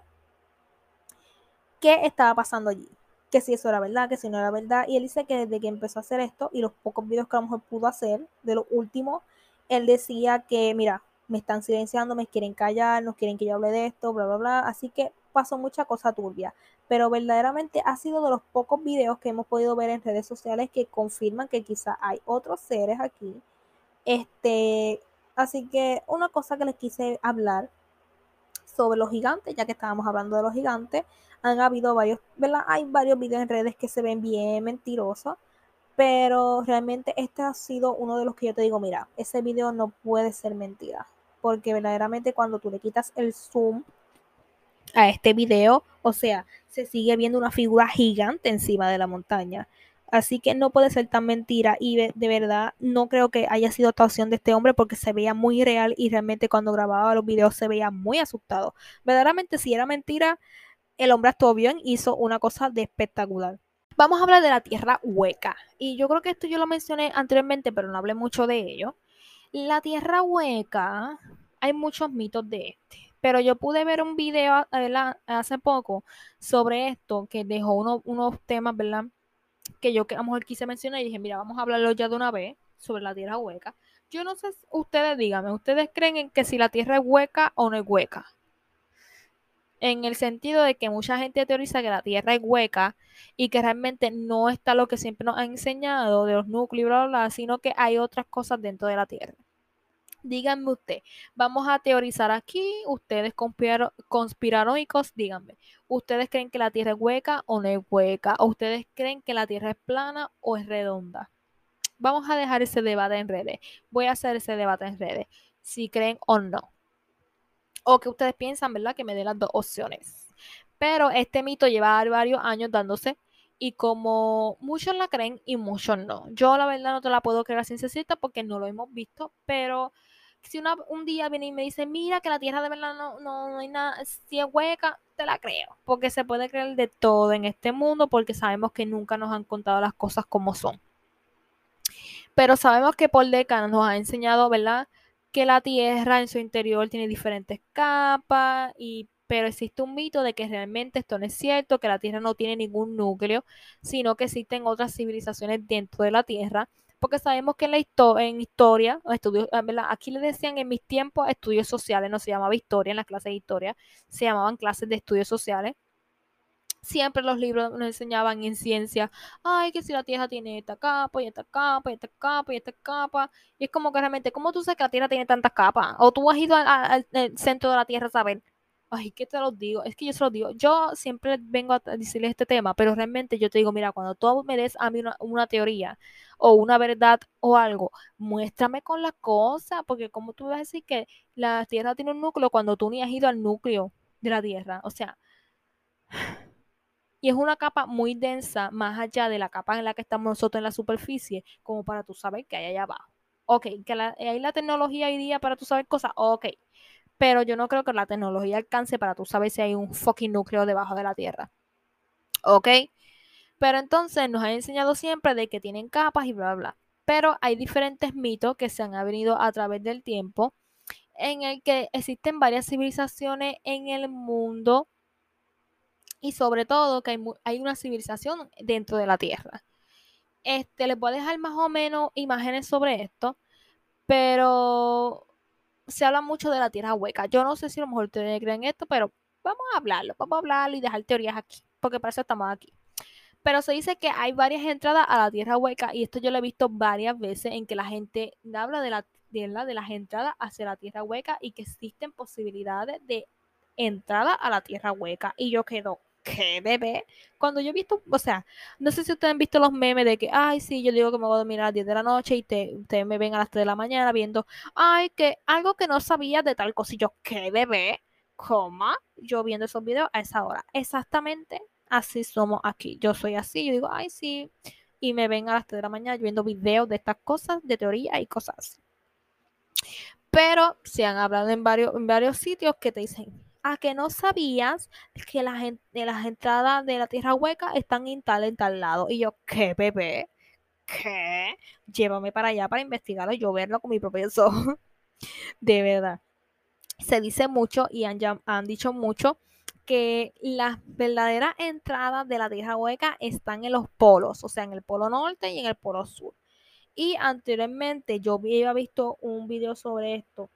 qué estaba pasando allí. Que si eso era verdad, que si no era verdad. Y él dice que desde que empezó a hacer esto y los pocos videos que a lo mejor pudo hacer, de los últimos, él decía que, mira, me están silenciando, me quieren callar, no quieren que yo hable de esto, bla, bla, bla. Así que pasó mucha cosa turbia. Pero verdaderamente ha sido de los pocos videos que hemos podido ver en redes sociales que confirman que quizá hay otros seres aquí. Este, así que una cosa que les quise hablar sobre los gigantes, ya que estábamos hablando de los gigantes, han habido varios, ¿verdad? Hay varios videos en redes que se ven bien mentirosos, pero realmente este ha sido uno de los que yo te digo, mira, ese video no puede ser mentira, porque verdaderamente cuando tú le quitas el zoom a este video, o sea, se sigue viendo una figura gigante encima de la montaña. Así que no puede ser tan mentira y de, verdad no creo que haya sido actuación de este hombre porque se veía muy real y realmente cuando grababa los videos se veía muy asustado. Verdaderamente si era mentira, el hombre actuó bien, hizo una cosa de espectacular. Vamos a hablar de la tierra hueca. Y yo creo que esto yo lo mencioné anteriormente, pero no hablé mucho de ello. La tierra hueca, hay muchos mitos de este. Pero yo pude ver un video hace poco sobre esto que dejó unos temas, ¿verdad? que yo que a lo mejor quise mencionar y dije, mira, vamos a hablarlo ya de una vez sobre la tierra hueca. Yo no sé, ustedes díganme, ¿ustedes creen en que si la tierra es hueca o no es hueca? En el sentido de que mucha gente teoriza que la tierra es hueca y que realmente no está lo que siempre nos han enseñado de los núcleos, bla, bla, sino que hay otras cosas dentro de la tierra. Díganme usted, vamos a teorizar aquí, ustedes conspiranoicos, díganme, ¿ustedes creen que la Tierra es hueca o no es hueca? ¿O ustedes creen que la Tierra es plana o es redonda? Vamos a dejar ese debate en redes. Voy a hacer ese debate en redes, si creen o no. O que ustedes piensan, ¿verdad? Que me den las dos opciones. Pero este mito lleva varios años dándose y como muchos la creen y muchos no. Yo la verdad no te la puedo creer ciencia cierta porque no lo hemos visto, pero si un día viene y me dice, mira que la tierra de verdad no, no, hay nada, si es hueca, te la creo. Porque se puede creer de todo en este mundo porque sabemos que nunca nos han contado las cosas como son. Pero sabemos que por décadas nos ha enseñado, ¿verdad? Que la tierra en su interior tiene diferentes capas y pero existe un mito de que realmente esto no es cierto, que la Tierra no tiene ningún núcleo, sino que existen otras civilizaciones dentro de la Tierra porque sabemos que en, la en historia, estudios, ah, aquí le decían en mis tiempos estudios sociales, no se llamaba historia en las clases de historia, se llamaban clases de estudios sociales. Siempre los libros nos enseñaban en ciencia, ay, que si la Tierra tiene esta capa y esta capa y esta capa y esta capa, y es como que realmente, ¿cómo tú sabes que la Tierra tiene tantas capas? O tú has ido al centro de la Tierra a saber, ay, ¿qué te lo digo? Es que yo se lo digo. Yo siempre vengo a decirles este tema, pero realmente yo te digo, mira, cuando tú me des a mí una, teoría o una verdad o algo, muéstrame con la cosa, porque como tú vas a decir que la Tierra tiene un núcleo cuando tú ni has ido al núcleo de la Tierra, o sea, y es una capa muy densa, más allá de la capa en la que estamos nosotros en la superficie, como para tú saber que hay allá abajo. Ok, que hay la tecnología hoy día para tú saber cosas, ok, pero yo no creo que la tecnología alcance para tú saber si hay un fucking núcleo debajo de la Tierra. ¿Ok? Pero entonces nos han enseñado siempre de que tienen capas y bla, bla, bla. Pero hay diferentes mitos que se han venido a través del tiempo en el que existen varias civilizaciones en el mundo y sobre todo que hay, una civilización dentro de la Tierra. Este, les voy a dejar más o menos imágenes sobre esto, pero se habla mucho de la Tierra hueca. Yo no sé si a lo mejor ustedes creen esto, pero vamos a hablarlo, vamos a hablarlo y dejar teorías aquí, porque para eso estamos aquí. Pero se dice que hay varias entradas a la Tierra hueca y esto yo lo he visto varias veces en que la gente habla de, la, de, de las entradas hacia la Tierra hueca y que existen posibilidades de entrada a la Tierra hueca. Y yo quedo, ¿qué bebé? Cuando yo he visto, o sea, no sé si ustedes han visto los memes de que, ay, sí, yo digo que me voy a dormir a las 10 de la noche y te, ustedes me ven a las 3 de la mañana viendo, ay, que algo que no sabía de tal yo, ¿qué bebé? Coma, yo viendo esos videos a esa hora. Exactamente así somos aquí. Yo soy así, yo digo, ay, sí. Y me ven a las 3 de la mañana viendo videos de estas cosas, de teoría y cosas así. Pero se han hablado en varios, en varios sitios que te dicen, a que no sabías que las, las entradas de la tierra hueca están en tal, en tal lado. Y yo, ¿qué bebé? ¿Qué? Llévame para allá para investigarlo yo verlo con mi propio ojos. de verdad. Se dice mucho y han, han dicho mucho que las verdaderas entradas de la tierra hueca están en los polos, o sea, en el polo norte y en el polo sur. Y anteriormente yo había visto un video sobre esto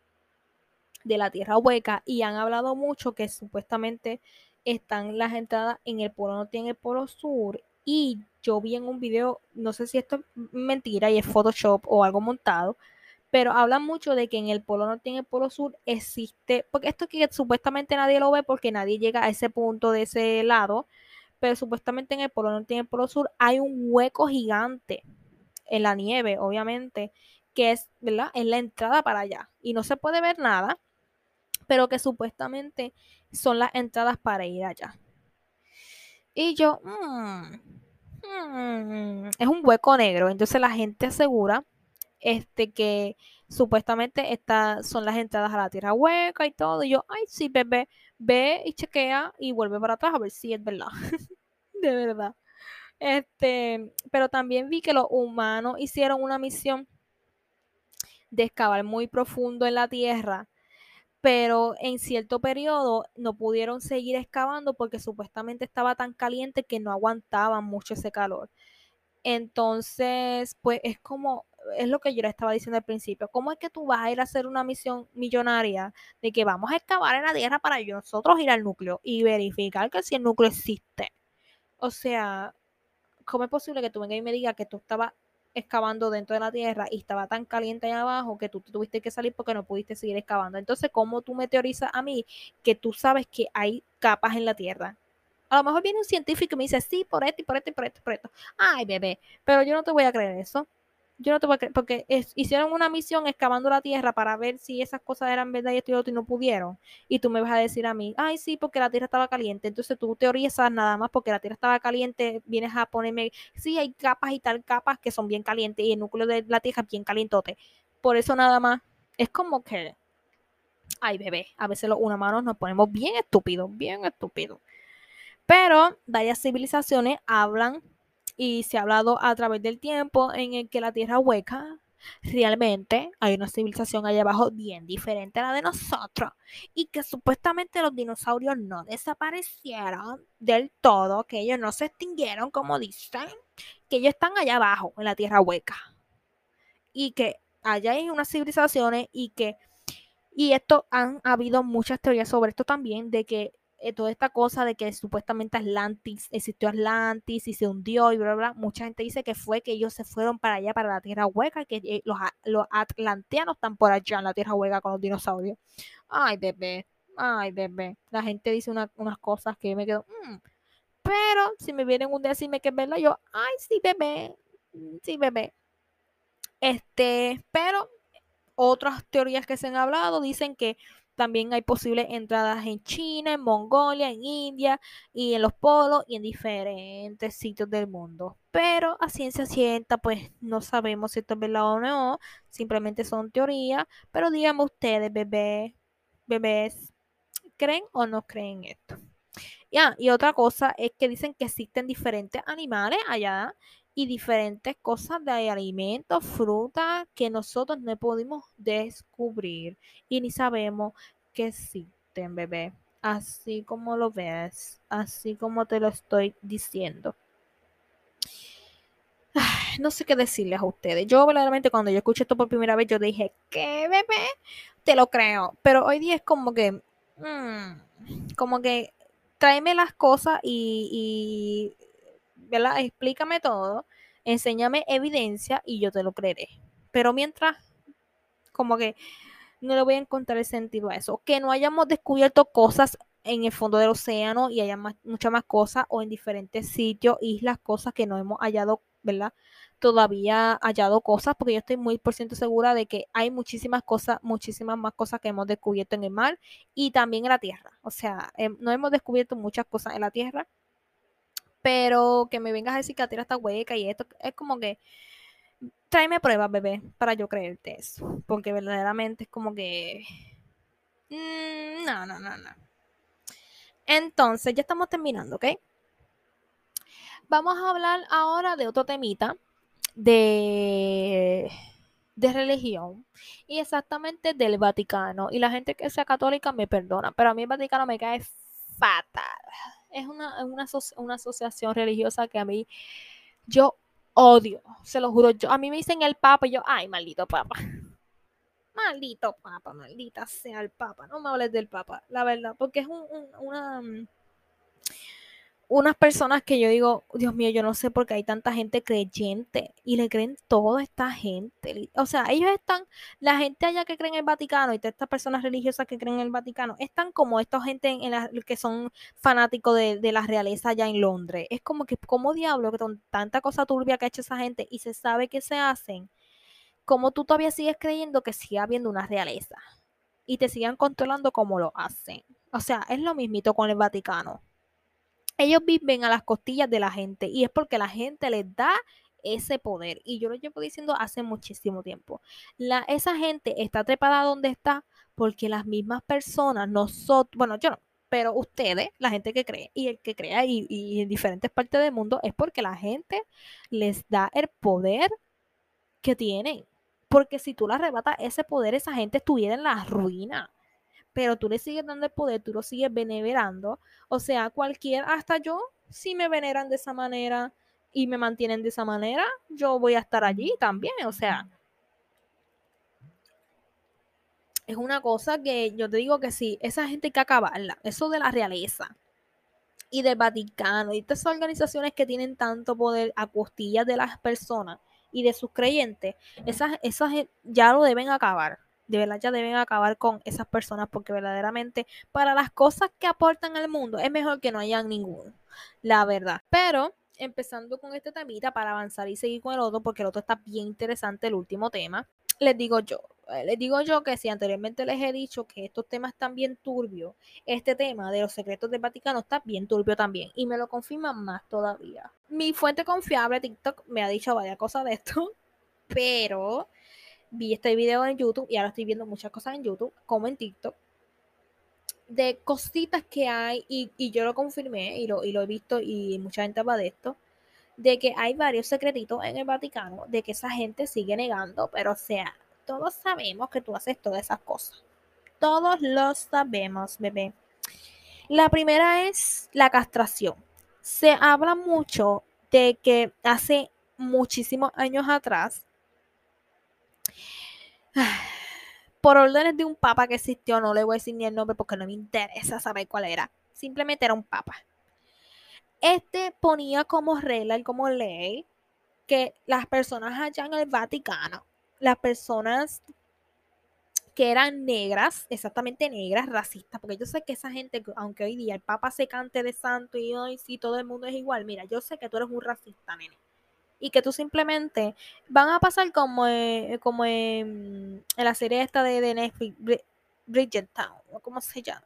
de la Tierra Hueca y han hablado mucho que supuestamente están las entradas en el polo norte y el polo sur. Y yo vi en un video, no sé si esto es mentira y es Photoshop o algo montado, pero hablan mucho de que en el polo norte y en el polo sur existe, porque esto que supuestamente nadie lo ve porque nadie llega a ese punto de ese lado, pero supuestamente en el polo norte y en el polo sur hay un hueco gigante en la nieve, obviamente, que es, ¿verdad? Es la entrada para allá y no se puede ver nada, pero que supuestamente son las entradas para ir allá. Y yo, mm, mm, es un hueco negro. Entonces la gente asegura este, que supuestamente estas son las entradas a la tierra hueca y todo. Y yo, ay, sí, bebé, ve y chequea y vuelve para atrás a ver si es verdad. de verdad. Este, pero también vi que los humanos hicieron una misión de excavar muy profundo en la tierra pero en cierto periodo no pudieron seguir excavando porque supuestamente estaba tan caliente que no aguantaban mucho ese calor. Entonces, pues es como, es lo que yo le estaba diciendo al principio, ¿cómo es que tú vas a ir a hacer una misión millonaria de que vamos a excavar en la Tierra para nosotros ir al núcleo y verificar que si el núcleo existe? O sea, ¿cómo es posible que tú vengas y me digas que tú estabas excavando dentro de la tierra y estaba tan caliente ahí abajo que tú tuviste que salir porque no pudiste seguir excavando. Entonces, ¿cómo tú me teorizas a mí que tú sabes que hay capas en la tierra? A lo mejor viene un científico y me dice, sí, por esto y por esto y por esto y por esto. Ay, bebé, pero yo no te voy a creer eso yo no te voy a creer, porque hicieron una misión excavando la tierra para ver si esas cosas eran verdad y esto y otro y no pudieron. Y tú me vas a decir a mí, ay, sí, porque la tierra estaba caliente. Entonces tú teorizas nada más porque la tierra estaba caliente, vienes a ponerme, sí, hay capas y tal capas que son bien calientes y el núcleo de la tierra es bien calientote. Por eso nada más, es como que, ay, bebé, a veces los humanos nos ponemos bien estúpidos, bien estúpidos. Pero varias civilizaciones hablan y se ha hablado a través del tiempo en el que la Tierra hueca realmente hay una civilización allá abajo bien diferente a la de nosotros y que supuestamente los dinosaurios no desaparecieron del todo, que ellos no se extinguieron como dicen, que ellos están allá abajo en la Tierra hueca. Y que allá hay unas civilizaciones y que y esto han habido muchas teorías sobre esto también de que eh, toda esta cosa de que supuestamente Atlantis, existió Atlantis y se hundió y bla, bla, mucha gente dice que fue que ellos se fueron para allá, para la Tierra Hueca, que eh, los, los atlanteanos están por allá en la Tierra Hueca con los dinosaurios. Ay, bebé, ay, bebé. La gente dice unas cosas que me quedo, mm". pero si me vienen un día a decirme que es verdad, yo, ay, sí, bebé, sí, bebé. Este, pero otras teorías que se han hablado dicen que también hay posibles entradas en China, en Mongolia, en India y en los polos y en diferentes sitios del mundo. Pero a ciencia cierta, pues no sabemos si esto es verdad o no. Simplemente son teorías. Pero díganme ustedes, bebés, bebés, ¿creen o no creen esto? Ya, y otra cosa es que dicen que existen diferentes animales allá y diferentes cosas de alimentos, frutas que nosotros no pudimos descubrir y ni sabemos que existen, bebé. Así como lo ves, así como te lo estoy diciendo no sé qué decirles a ustedes. Yo verdaderamente cuando yo escuché esto por primera vez, yo dije, ¿qué bebé? Te lo creo. Pero hoy día es como que, mm, como que tráeme las cosas y, ¿verdad? Explícame todo, enséñame evidencia y yo te lo creeré. Pero mientras, como que no le voy a encontrar el sentido a eso. Que no hayamos descubierto cosas en el fondo del océano y haya muchas más cosas o en diferentes sitios, islas, cosas que no hemos hallado, ¿verdad? Todavía hallado cosas, porque yo estoy muy por ciento segura de que hay muchísimas cosas, muchísimas más cosas que hemos descubierto en el mar y también en la tierra. O sea, em, no hemos descubierto muchas cosas en la tierra, pero que me vengas a decir que la tierra está hueca y esto es como que tráeme pruebas, bebé, para yo creerte eso, porque verdaderamente es como que mm, no, no, no, no. Entonces, ya estamos terminando, ¿ok? Vamos a hablar ahora de otro temita de, de religión y exactamente del Vaticano. Y la gente que sea católica me perdona, pero a mí el Vaticano me cae fatal. Es una, una, asociación religiosa que a mí yo odio, se lo juro. Yo, a mí me dicen el Papa y yo, ay, maldito Papa. Maldito Papa, maldita sea el Papa. No me hables del Papa, la verdad, porque es una unas personas que yo digo, Dios mío, yo no sé por qué hay tanta gente creyente y le creen toda esta gente. O sea, ellos están, la gente allá que cree en el Vaticano y todas estas personas religiosas que creen en el Vaticano, están como esta gente en la, que son fanáticos de, de, la realeza allá en Londres. Es como que, como diablo, que con tanta cosa turbia que ha hecho esa gente y se sabe que se hacen, como tú todavía sigues creyendo que sigue habiendo una realeza y te sigan controlando como lo hacen. O sea, es lo mismito con el Vaticano ellos viven a las costillas de la gente y es porque la gente les da ese poder. Y yo lo llevo diciendo hace muchísimo tiempo. La, esa gente está trepada donde está porque las mismas personas, nosotros, bueno, yo no, pero ustedes, la gente que cree y el que crea y, y en diferentes partes del mundo, es porque la gente les da el poder que tienen. Porque si tú le arrebatas ese poder, esa gente estuviera en la ruina pero tú le sigues dando el poder, tú lo sigues venerando. O sea, cualquier, hasta yo, si me veneran de esa manera y me mantienen de esa manera, yo voy a estar allí también. O sea, es una cosa que yo te digo que sí, esa gente hay que acabarla. Eso de la realeza y del Vaticano y esas organizaciones que tienen tanto poder a costillas de las personas y de sus creyentes, esas, esas ya lo deben acabar de verdad ya deben acabar con esas personas porque verdaderamente para las cosas que aportan al mundo es mejor que no hayan ninguno, la verdad. Pero empezando con este temita para avanzar y seguir con el otro porque el otro está bien interesante, el último tema, les digo yo, eh, les digo yo que si anteriormente les he dicho que estos temas están bien turbios, este tema de los secretos del Vaticano está bien turbio también y me lo confirman más todavía. Mi fuente confiable, TikTok, me ha dicho varias cosas de esto, pero vi este video en YouTube y ahora estoy viendo muchas cosas en YouTube, como en TikTok, de cositas que hay, y, yo lo confirmé y lo, y lo he visto y mucha gente habla de esto, de que hay varios secretitos en el Vaticano, de que esa gente sigue negando, pero sea, todos sabemos que tú haces todas esas cosas. Todos lo sabemos, bebé. La primera es la castración. Se habla mucho de que hace muchísimos años atrás por órdenes de un papa que existió, no le voy a decir ni el nombre porque no me interesa saber cuál era. Simplemente era un papa. Este ponía como regla y como ley que las personas allá en el Vaticano, las personas que eran negras, exactamente negras, racistas, porque yo sé que esa gente, aunque hoy día el Papa se cante de santo y hoy sí todo el mundo es igual, mira, yo sé que tú eres un racista, nene y que tú simplemente van a pasar como, eh, como en, la serie esta de, Netflix, Bridgetown, o como se llama.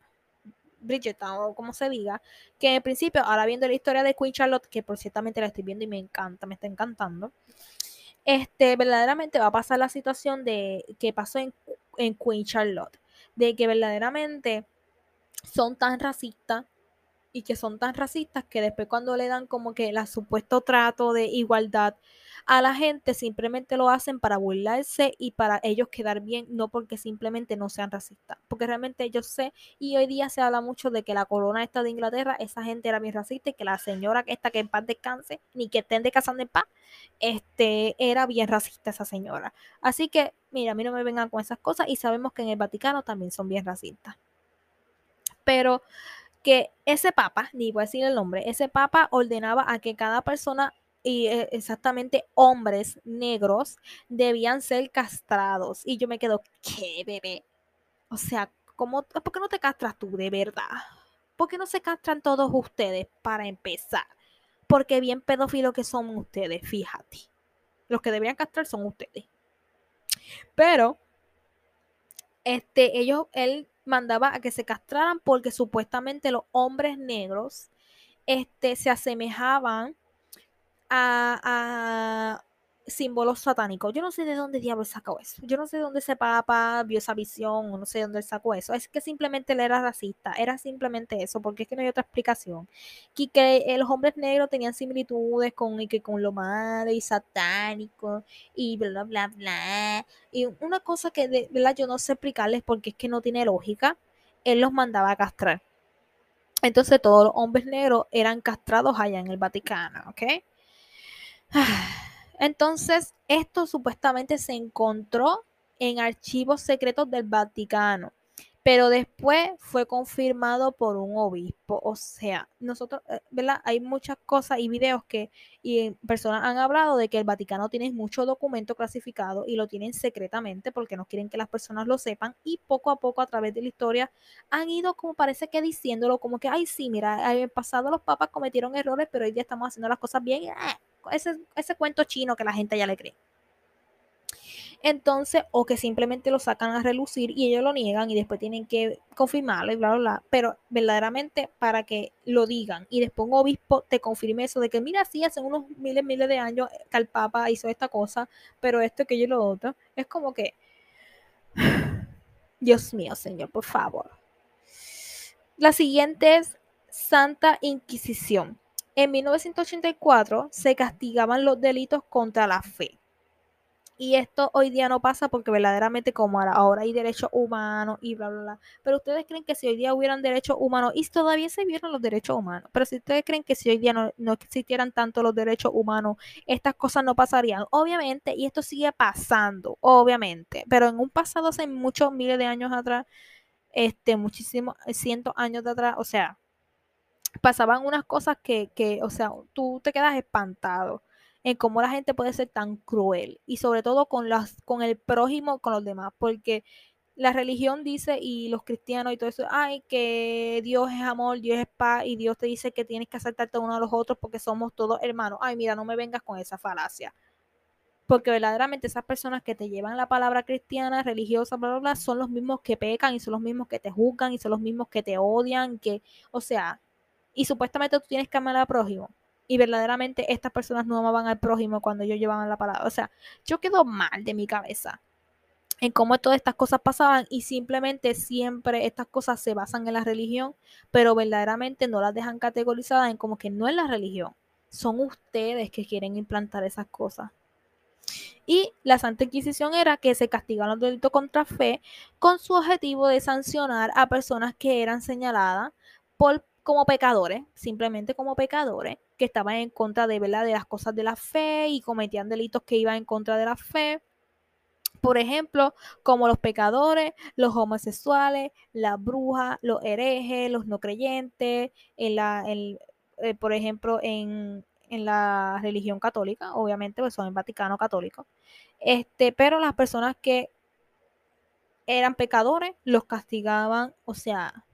Bridgetown, o como se diga, que en principio, ahora viendo la historia de Queen Charlotte, que por ciertamente la estoy viendo y me encanta, me está encantando, este, verdaderamente va a pasar la situación de que pasó en, Queen Charlotte, de que verdaderamente son tan racistas y que son tan racistas que después cuando le dan como que el supuesto trato de igualdad a la gente simplemente lo hacen para burlarse y para ellos quedar bien, no porque simplemente no sean racistas. Porque realmente yo sé, y hoy día se habla mucho de que la corona esta de Inglaterra, esa gente era bien racista y que la señora está que en paz descanse, ni que estén de casando en paz, este, era bien racista esa señora. Así que, mira, a mí no me vengan con esas cosas y sabemos que en el Vaticano también son bien racistas. Pero que ese papa, ni voy a decir el nombre, ese papa ordenaba a que cada persona y eh, exactamente hombres negros debían ser castrados. Y yo me quedo, ¿qué bebé? O sea, ¿cómo, ¿por qué no te castras tú de verdad? ¿Por qué no se castran todos ustedes para empezar? Porque bien pedófilos que son ustedes, fíjate. Los que deberían castrar son ustedes. Pero, este, ellos, él mandaba a que se castraran porque supuestamente los hombres negros este, se asemejaban a, símbolos satánicos. Yo no sé de dónde diablos sacó eso. Yo no sé de dónde ese papa vio esa visión no sé de dónde sacó eso. Es que simplemente él era racista. Era simplemente eso, porque es que no hay otra explicación. Que, que los hombres negros tenían similitudes con, y que con lo malo y satánico y bla, bla, bla. Y una cosa que de yo no sé explicarles porque es que no tiene lógica. Él los mandaba a castrar. Entonces todos los hombres negros eran castrados allá en el Vaticano, ¿ok? Entonces, esto supuestamente se encontró en archivos secretos del Vaticano pero después fue confirmado por un obispo. O sea, nosotros, eh, ¿verdad? Hay muchas cosas y videos que y personas han hablado de que el Vaticano tiene mucho documento clasificado y lo tienen secretamente porque no quieren que las personas lo sepan y poco a poco a través de la historia han ido como parece que diciéndolo como que, ay, sí, mira, en el pasado los papas cometieron errores, pero hoy día estamos haciendo las cosas bien. Ah, ese, ese cuento chino que la gente ya le cree. Entonces, o que simplemente lo sacan a relucir y ellos lo niegan y después tienen que confirmarlo y bla, bla, bla. Pero verdaderamente para que lo digan y después un obispo te confirme eso de que, mira, sí, hace unos miles, miles de años que el Papa hizo esta cosa, pero esto que yo lo otro, es como que, Dios mío, Señor, por favor. La siguiente es Santa Inquisición. En 1984 se castigaban los delitos contra la fe. Y esto hoy día no pasa porque verdaderamente como ahora hay derechos humanos y bla, bla, bla. Pero ustedes creen que si hoy día hubieran derechos humanos, y todavía se vieron los derechos humanos, pero si ustedes creen que si hoy día no, no existieran tanto los derechos humanos, estas cosas no pasarían. Obviamente, y esto sigue pasando, obviamente. Pero en un pasado hace muchos miles de años atrás, este, muchísimos, cientos años de atrás, o sea, pasaban unas cosas que, que, o sea, tú te quedas espantado en cómo la gente puede ser tan cruel y sobre todo con, las, con el prójimo, con los demás, porque la religión dice y los cristianos y todo eso, ay, que Dios es amor, Dios es paz y Dios te dice que tienes que aceptarte uno a los otros porque somos todos hermanos. Ay, mira, no me vengas con esa falacia. Porque verdaderamente esas personas que te llevan la palabra cristiana, religiosa, bla, bla, bla, son los mismos que pecan y son los mismos que te juzgan y son los mismos que te odian, que, o sea, y supuestamente tú tienes que amar al prójimo y verdaderamente estas personas no amaban al prójimo cuando ellos llevaban la palabra. O sea, yo quedo mal de mi cabeza en cómo todas estas cosas pasaban y simplemente siempre estas cosas se basan en la religión, pero verdaderamente no las dejan categorizadas en como que no es la religión, son ustedes que quieren implantar esas cosas. Y la Santa Inquisición era que se castigaban los delitos contra fe con su objetivo de sancionar a personas que eran señaladas por como pecadores, simplemente como pecadores, que estaban en contra de, ¿verdad? de las cosas de la fe y cometían delitos que iban en contra de la fe. Por ejemplo, como los pecadores, los homosexuales, las brujas, los herejes, los no creyentes, en la, eh, por ejemplo, en, en, la religión católica, obviamente, pues son en Vaticano católico. Este, pero las personas que eran pecadores los castigaban, o sea,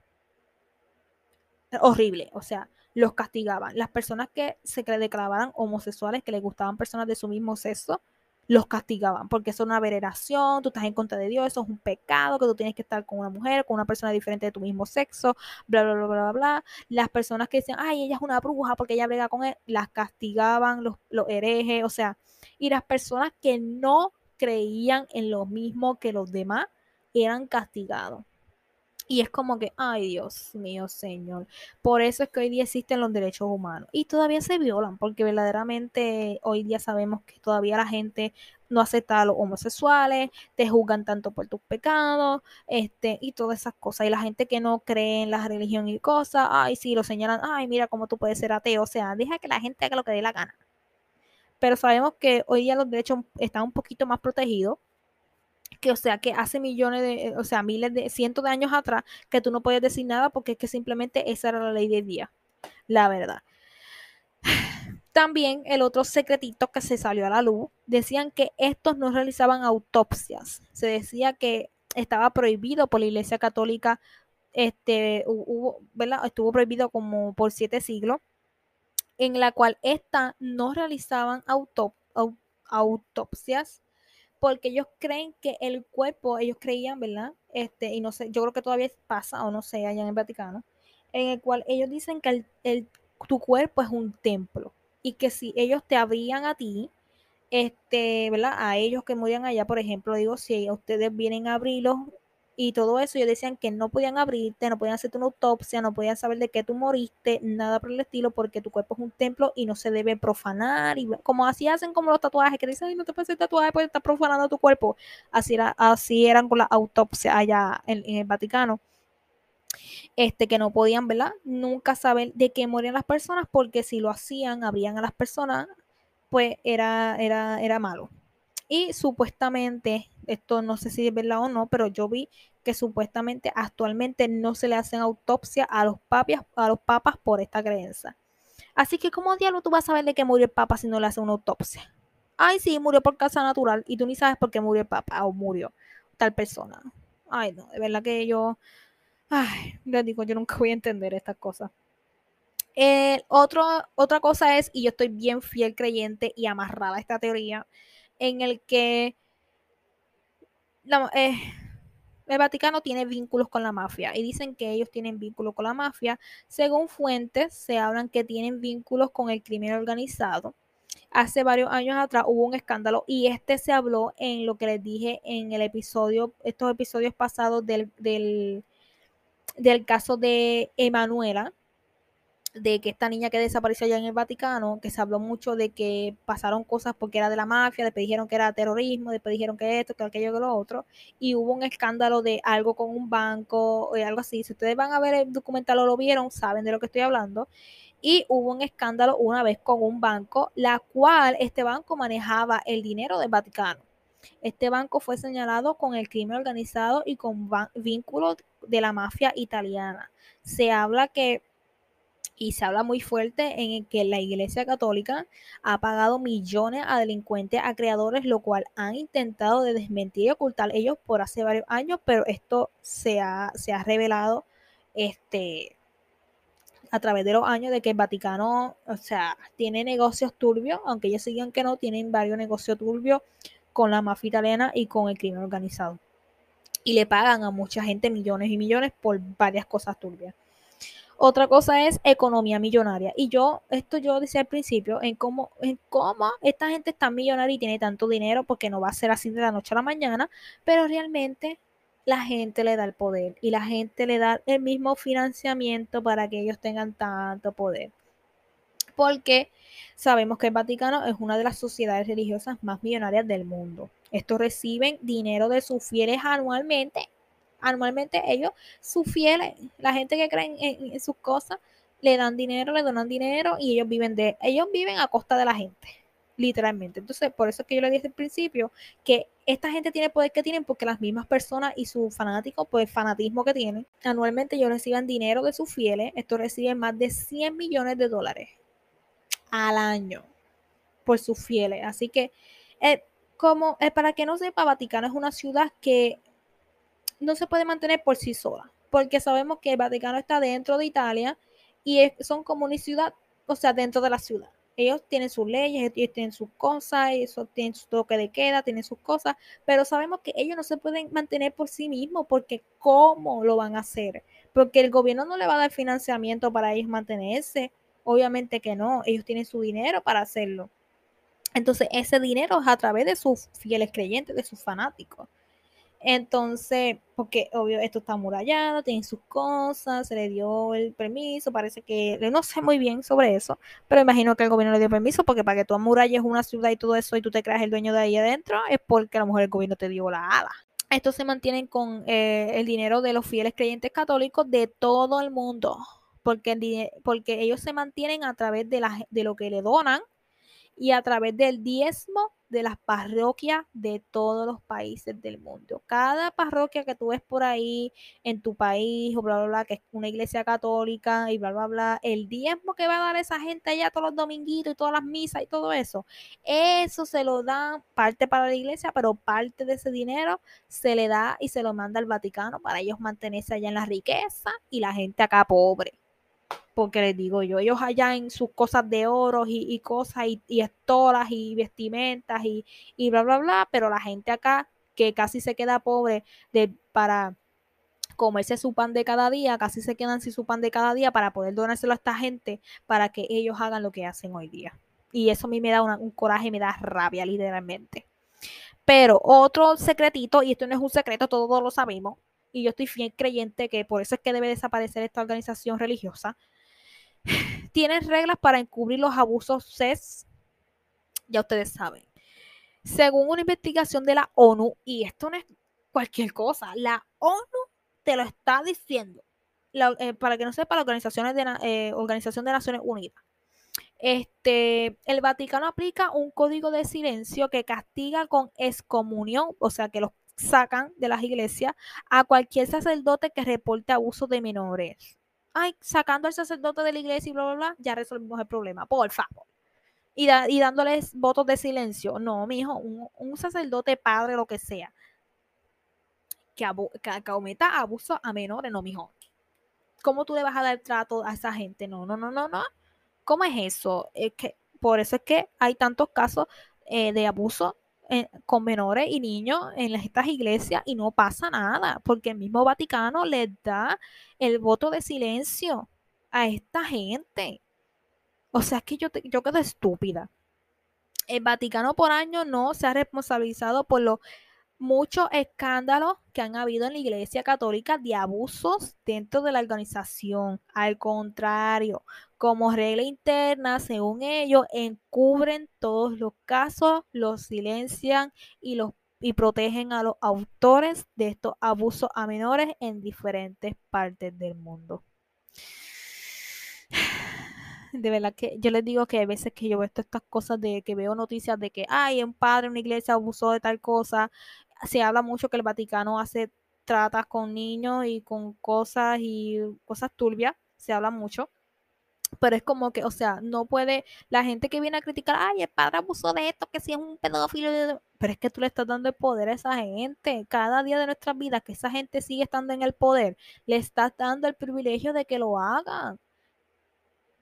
horrible, o sea, los castigaban. Las personas que se declaraban homosexuales, que les gustaban personas de su mismo sexo, los castigaban, porque eso es una veneración, tú estás en contra de Dios, eso es un pecado, que tú tienes que estar con una mujer, con una persona diferente de tu mismo sexo, bla, bla, bla, bla, bla. Las personas que decían, ay, ella es una bruja porque ella brega con él, las castigaban, los, los herejes, o sea, y las personas que no creían en lo mismo que los demás eran castigados. Y es como que, ay Dios mío, Señor. Por eso es que hoy día existen los derechos humanos. Y todavía se violan, porque verdaderamente hoy día sabemos que todavía la gente no acepta a los homosexuales, te juzgan tanto por tus pecados, este, y todas esas cosas. Y la gente que no cree en la religión y cosas, ay, sí, lo señalan, ay, mira cómo tú puedes ser ateo. O sea, deja que la gente haga lo que dé la gana. Pero sabemos que hoy día los derechos están un poquito más protegidos que o sea que hace millones de, o sea, miles de, cientos de años atrás, que tú no puedes decir nada porque es que simplemente esa era la ley del día, la verdad. También el otro secretito que se salió a la luz, decían que estos no realizaban autopsias. Se decía que estaba prohibido por la Iglesia Católica, este, hubo, ¿verdad? Estuvo prohibido como por siete siglos, en la cual esta no realizaban autopsias porque ellos creen que el cuerpo, ellos creían, ¿verdad? Este, y no sé, yo creo que todavía pasa, o no sé, allá en el Vaticano, en el cual ellos dicen que el, tu cuerpo es un templo y que si ellos te abrían a ti, este, ¿verdad? A ellos que morían allá, por ejemplo, digo, si ustedes vienen a abrirlos y todo eso, ellos decían que no podían abrirte, no podían hacerte una autopsia, no podían saber de qué tú moriste, nada por el estilo, porque tu cuerpo es un templo y no se debe profanar. Y como así hacen como los tatuajes, que dicen, Ay, no te puedes hacer tatuaje porque estás profanando tu cuerpo. Así, era, así eran con la autopsia allá en, el Vaticano. Este, que no podían, ¿verdad? Nunca saber de qué morían las personas, porque si lo hacían, abrían a las personas, pues era, era, era malo. Y supuestamente, esto no sé si es verdad o no, pero yo vi que supuestamente actualmente no se le hacen autopsia a los, a los papas por esta creencia. Así que, ¿cómo diablo tú vas a saber de qué murió el papa si no le hacen una autopsia? Ay, sí, murió por causa natural y tú ni sabes por qué murió el papa o murió tal persona. Ay, no, de verdad que yo, ay, les digo, yo nunca voy a entender estas cosas. Otro, otra cosa es, y yo estoy bien fiel creyente y amarrada a esta teoría, en el que eh, el Vaticano tiene vínculos con la mafia y dicen que ellos tienen vínculos con la mafia. Según fuentes, se hablan que tienen vínculos con el crimen organizado. Hace varios años atrás hubo un escándalo y este se habló en lo que les dije en el episodio, estos episodios pasados del, del, del caso de Emanuela, de que esta niña que desapareció allá en el Vaticano, que se habló mucho de que pasaron cosas porque era de la mafia, después dijeron que era terrorismo, después dijeron que esto, que aquello, que lo otro, y hubo un escándalo de algo con un banco o algo así. Si ustedes van a ver el documental o lo vieron, saben de lo que estoy hablando. Y hubo un escándalo una vez con un banco, la cual este banco manejaba el dinero del Vaticano. Este banco fue señalado con el crimen organizado y con vínculos de la mafia italiana. Se habla que y se habla muy fuerte en que la Iglesia Católica ha pagado millones a delincuentes, a creadores, lo cual han intentado de desmentir y ocultar ellos por hace varios años, pero esto se ha, se ha revelado este, a través de los años de que el Vaticano, o sea, tiene negocios turbios, aunque ellos sigan que no, tienen varios negocios turbios con la mafia italiana y con el crimen organizado. Y le pagan a mucha gente millones y millones por varias cosas turbias. Otra cosa es economía millonaria. Y yo, esto yo decía al principio, en cómo, en cómo esta gente está millonaria y tiene tanto dinero, porque no va a ser así de la noche a la mañana, pero realmente la gente le da el poder y la gente le da el mismo financiamiento para que ellos tengan tanto poder. Porque sabemos que el Vaticano es una de las sociedades religiosas más millonarias del mundo. Estos reciben dinero de sus fieles anualmente anualmente ellos, sus fieles, la gente que cree en, sus cosas, le dan dinero, le donan dinero y ellos viven de, ellos viven a costa de la gente, literalmente. Entonces, por eso es que yo le dije al principio que esta gente tiene poder que tienen porque las mismas personas y sus fanáticos, pues el fanatismo que tienen, anualmente ellos reciben dinero de sus fieles, estos reciben más de 100 millones de dólares al año por sus fieles. Así que, eh, como eh, para que no sepa, Vaticano es una ciudad que no se puede mantener por sí sola, porque sabemos que el Vaticano está dentro de Italia y son como ciudad, o sea, dentro de la ciudad. Ellos tienen sus leyes, ellos tienen sus cosas, ellos tienen su toque de queda, tienen sus cosas, pero sabemos que ellos no se pueden mantener por sí mismos, porque ¿cómo lo van a hacer? Porque el gobierno no le va a dar financiamiento para ellos mantenerse. Obviamente que no, ellos tienen su dinero para hacerlo. Entonces, ese dinero es a través de sus fieles creyentes, de sus fanáticos. Entonces, porque obvio esto está amurallado, tiene sus cosas, se le dio el permiso, parece que no sé muy bien sobre eso, pero imagino que el gobierno le dio permiso porque para que tú amuralles una ciudad y todo eso y tú te creas el dueño de ahí adentro es porque a lo mejor el gobierno te dio la ala. Estos se mantienen con eh, el dinero de los fieles creyentes católicos de todo el mundo, porque, porque ellos se mantienen a través de, la, de lo que le donan y a través del diezmo de las parroquias de todos los países del mundo. Cada parroquia que tú ves por ahí en tu país o bla, bla, bla, que es una iglesia católica y bla, bla, bla, el diezmo que va a dar esa gente allá todos los dominguitos y todas las misas y todo eso, eso se lo dan parte para la iglesia, pero parte de ese dinero se le da y se lo manda al Vaticano para ellos mantenerse allá en la riqueza y la gente acá pobre porque les digo yo, ellos allá en sus cosas de oro y, cosas y, y, estoras y vestimentas y, y, bla, bla, bla, pero la gente acá que casi se queda pobre de, para comerse su pan de cada día, casi se quedan sin su pan de cada día para poder donárselo a esta gente para que ellos hagan lo que hacen hoy día. Y eso a mí me da un coraje, me da rabia literalmente. Pero otro secretito, y esto no es un secreto, todos lo sabemos, y yo estoy fiel creyente que por eso es que debe desaparecer esta organización religiosa, tienen reglas para encubrir los abusos CES, ya ustedes saben. Según una investigación de la ONU, y esto no es cualquier cosa, la ONU te lo está diciendo. Eh, para que no sepa, la Organización de, eh, Organización de Naciones Unidas. Este, el Vaticano aplica un código de silencio que castiga con excomunión, o sea, que los sacan de las iglesias a cualquier sacerdote que reporte abuso de menores ay, sacando al sacerdote de la iglesia y bla, bla, bla, ya resolvimos el problema, por favor. Y, dándoles votos de silencio. No, mijo, un, un sacerdote, padre, lo que sea, que, que, cometa abuso a menores, no, mijo. ¿Cómo tú le vas a dar trato a esa gente? No, no, no, no, no. ¿Cómo es eso? Por eso es que hay tantos casos eh, de abuso con menores y niños en estas iglesias y no pasa nada, porque el mismo Vaticano les da el voto de silencio a esta gente. O sea, es que yo, yo quedo estúpida. El Vaticano por año no se ha responsabilizado por los muchos escándalos que han habido en la Iglesia Católica de abusos dentro de la organización. Al contrario, como regla interna, según ellos, encubren todos los casos, los silencian y los y protegen a los autores de estos abusos a menores en diferentes partes del mundo. De verdad que yo les digo que hay veces que yo veo estas cosas de que veo noticias de que hay un padre en una iglesia abusó de tal cosa se habla mucho que el Vaticano hace tratas con niños y con cosas y cosas turbias, se habla mucho. Pero es como que, o sea, no puede, la gente que viene a criticar, ay, el padre abusó de esto, que si es un pedófilo, pero es que tú le estás dando el poder a esa gente. Cada día de nuestras vidas que esa gente sigue estando en el poder, le estás dando el privilegio de que lo hagan.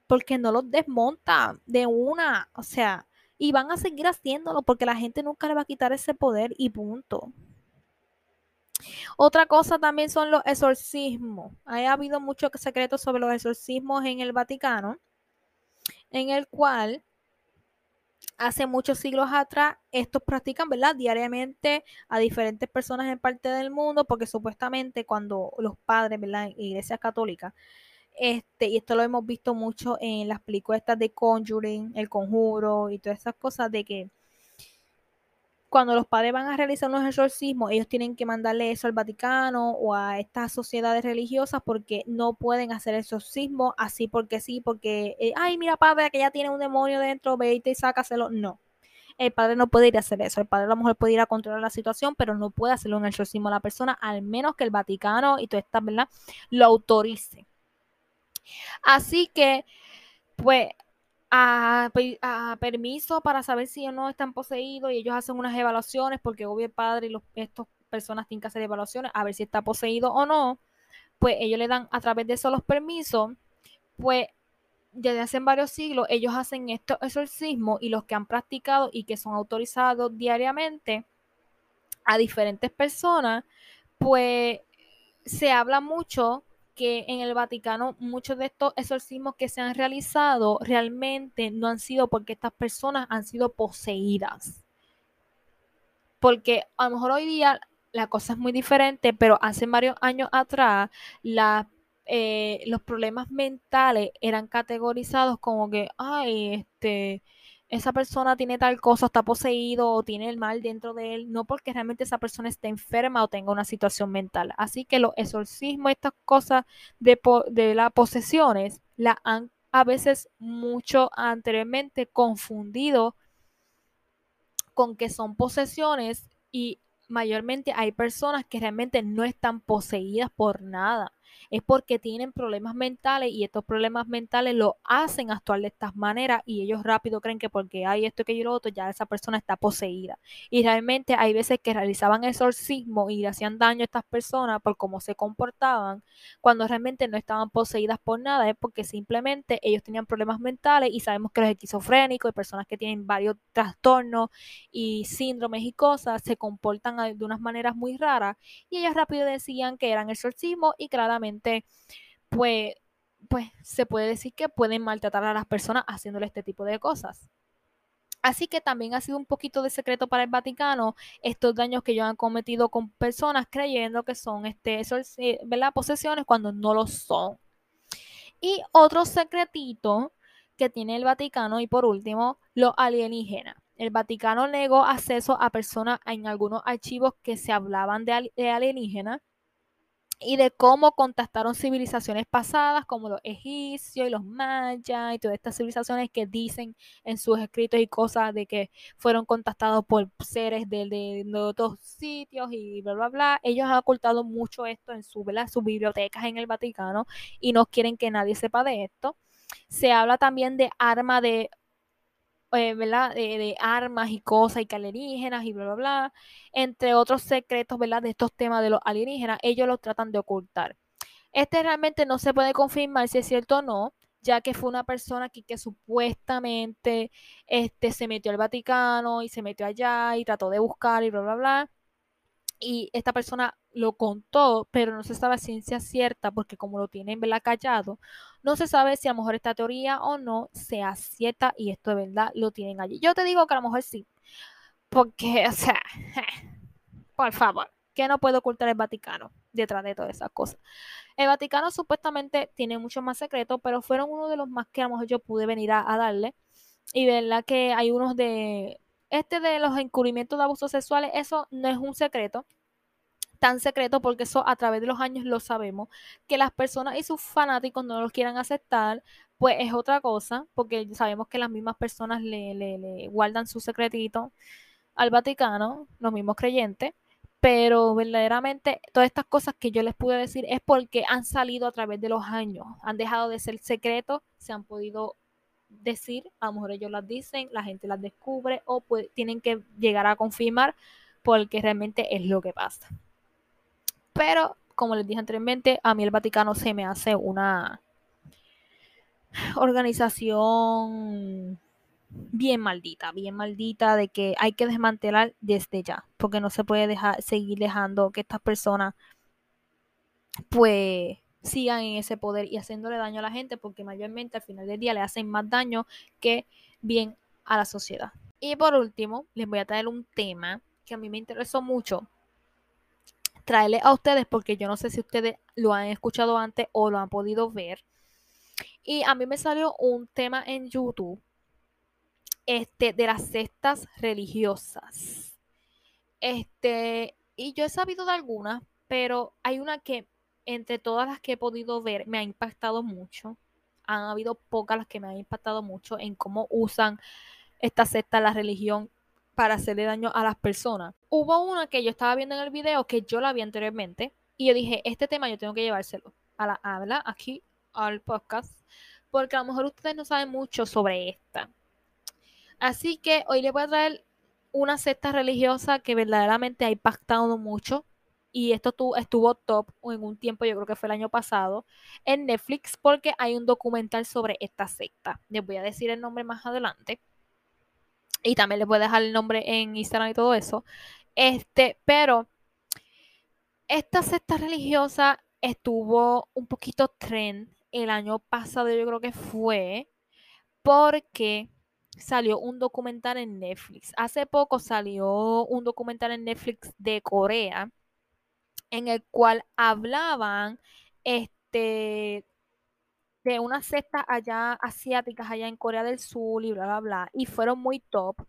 Porque no los desmonta de una. O sea, y van a seguir haciéndolo porque la gente nunca le va a quitar ese poder y punto. Otra cosa también son los exorcismos. Ha habido muchos secretos sobre los exorcismos en el Vaticano, en el cual hace muchos siglos atrás estos practican, ¿verdad? Diariamente a diferentes personas en parte del mundo, porque supuestamente cuando los padres, ¿verdad? En iglesias católicas este, y esto lo hemos visto mucho en las películas de Conjuring, El Conjuro y todas esas cosas de que cuando los padres van a realizar unos exorcismos, ellos tienen que mandarle eso al Vaticano o a estas sociedades religiosas porque no pueden hacer exorcismo así porque sí, porque, eh, ay, mira, padre, que ya tiene un demonio dentro, vete y sácaselo. No. El padre no puede ir a hacer eso. El padre a lo mejor puede ir a controlar la situación, pero no puede hacerle un exorcismo a la persona, al menos que el Vaticano y toda esta, ¿verdad? Lo autorice. Así que, pues, a, permiso para saber si o no están poseídos y ellos hacen unas evaluaciones porque obvio el padre y estas personas tienen que hacer evaluaciones a ver si está poseído o no, pues ellos le dan a través de eso los permisos, pues desde hace varios siglos ellos hacen estos exorcismos y los que han practicado y que son autorizados diariamente a diferentes personas, pues se habla mucho que en el Vaticano muchos de estos exorcismos que se han realizado realmente no han sido porque estas personas han sido poseídas. Porque a lo mejor hoy día la cosa es muy diferente, pero hace varios años atrás eh, los problemas mentales eran categorizados como que, ay, este, esa persona tiene tal cosa, está poseído o tiene el mal dentro de él, no porque realmente esa persona esté enferma o tenga una situación mental. Así que los exorcismos, estas cosas de, de las posesiones, la han a veces mucho anteriormente confundido con que son posesiones y mayormente hay personas que realmente no están poseídas por nada es porque tienen problemas mentales y estos problemas mentales lo hacen actuar de estas maneras y ellos rápido creen que porque hay esto que y lo otro ya esa persona está poseída. Y realmente hay veces que realizaban exorcismo y hacían daño a estas personas por cómo se comportaban cuando realmente no estaban poseídas por nada, es porque simplemente ellos tenían problemas mentales y sabemos que los esquizofrénicos y personas que tienen varios trastornos y síndromes y cosas se comportan de unas maneras muy raras y ellos rápido decían que eran exorcismo y claramente pues, pues se puede decir que pueden maltratar a las personas haciéndole este tipo de cosas. Así que también ha sido un poquito de secreto para el Vaticano estos daños que ellos han cometido con personas creyendo que son este, eh, ¿verdad? posesiones cuando no lo son. Y otro secretito que tiene el Vaticano y por último, los alienígenas. El Vaticano negó acceso a personas en algunos archivos que se hablaban de, de alienígenas y de cómo contactaron civilizaciones pasadas como los egipcios y los mayas y todas estas civilizaciones que dicen en sus escritos y cosas de que fueron contactados por seres de, de, otros sitios y bla, bla, bla. Ellos han ocultado mucho esto en su, sus bibliotecas en el Vaticano y no quieren que nadie sepa de esto. Se habla también de arma de eh, ¿verdad? De, armas y cosas y alienígenas y bla, bla, bla, entre otros secretos, ¿verdad? De estos temas de los alienígenas, ellos los tratan de ocultar. Este realmente no se puede confirmar si es cierto o no, ya que fue una persona que, que supuestamente este, se metió al Vaticano y se metió allá y trató de buscar y bla, bla, bla y esta persona lo contó, pero no se sabe ciencia cierta porque como lo tienen ¿verdad? callado, no se sabe si a lo mejor esta teoría o no sea cierta y esto de verdad lo tienen allí. Yo te digo que a lo mejor sí, porque, o sea, por favor, que no puede ocultar el Vaticano detrás de todas esas cosas. El Vaticano supuestamente tiene mucho más secretos, pero fueron uno de los más que a lo mejor yo pude venir a, a darle. Y verdad que hay unos de este de los encubrimientos de abusos sexuales, eso no es un secreto, tan secreto porque eso a través de los años lo sabemos, que las personas y sus fanáticos no los quieran aceptar, pues es otra cosa, porque sabemos que las mismas personas le, le guardan su secretito al Vaticano, los mismos creyentes, pero verdaderamente todas estas cosas que yo les pude decir es porque han salido a través de los años, han dejado de ser secretos, se han podido decir, a lo mejor ellos las dicen, la gente las descubre o tienen que llegar a confirmar porque realmente es lo que pasa. Pero, como les dije anteriormente, a mí el Vaticano se me hace una organización bien maldita, bien maldita de que hay que desmantelar desde ya, porque no se puede dejar seguir dejando que estas personas pues sigan en ese poder y haciéndole daño a la gente, porque mayormente al final del día le hacen más daño que bien a la sociedad. Y por último, les voy a traer un tema que a mí me interesó mucho traerle a ustedes, porque yo no sé si ustedes lo han escuchado antes o lo han podido ver. Y a mí me salió un tema en YouTube este, de las sectas religiosas. Este, y yo he sabido de algunas, pero hay una que entre todas las que he podido ver, me ha impactado mucho. Han habido pocas las que me han impactado mucho en cómo usan esta secta, la religión, para hacerle daño a las personas. Hubo una que yo estaba viendo en el video que yo la vi anteriormente y yo dije, este tema yo tengo que llevárselo a la habla aquí al podcast porque a lo mejor ustedes no saben mucho sobre esta. Así que hoy les voy a traer una secta religiosa que verdaderamente ha impactado mucho y esto estuvo top en un tiempo, yo creo que fue el año pasado, en Netflix porque hay un documental sobre esta secta. Les voy a decir el nombre más adelante. Y también les voy a dejar el nombre en Instagram y todo eso. Este, pero esta secta religiosa estuvo un poquito trend el año pasado, yo creo que fue, porque salió un documental en Netflix. Hace poco salió un documental en Netflix de Corea en el cual hablaban este de unas sectas allá asiáticas allá en Corea del Sur y bla bla bla y fueron muy top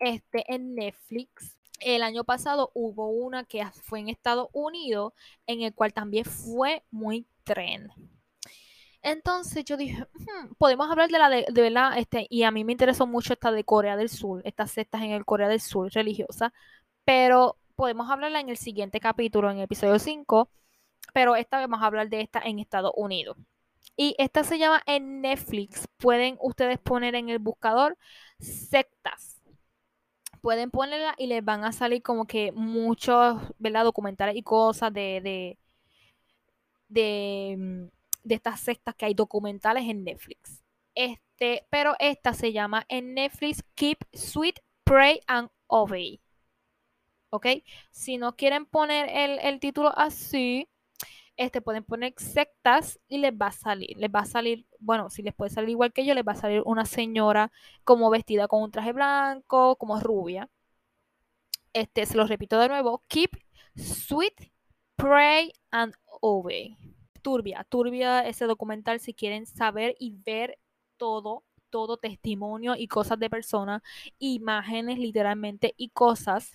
este en Netflix el año pasado hubo una que fue en Estados Unidos en el cual también fue muy trend entonces yo dije, hmm, podemos hablar de la de, de, verdad, este, y a mí me interesó mucho esta de Corea del Sur, estas sectas en el Corea del Sur religiosa, pero podemos hablarla en el siguiente capítulo, en el episodio 5, pero esta vez vamos a hablar de esta en Estados Unidos. Y esta se llama en Netflix. Pueden ustedes poner en el buscador sectas. Pueden ponerla y les van a salir como que muchos, ¿verdad? Documentales y cosas de, de, de, mm, estas sectas que hay documentales en Netflix. Este, pero esta se llama en Netflix Keep Sweet, Pray and Obey. ¿Ok? Si no quieren poner el, el título así, este, pueden poner sectas y les va a salir, les va a salir, bueno, si les puede salir igual que yo, les va a salir una señora como vestida con un traje blanco, como rubia. Este, se los repito de nuevo, keep sweet, pray and obey. Turbia, turbia ese documental si quieren saber y ver todo, todo testimonio y cosas de personas, imágenes literalmente y cosas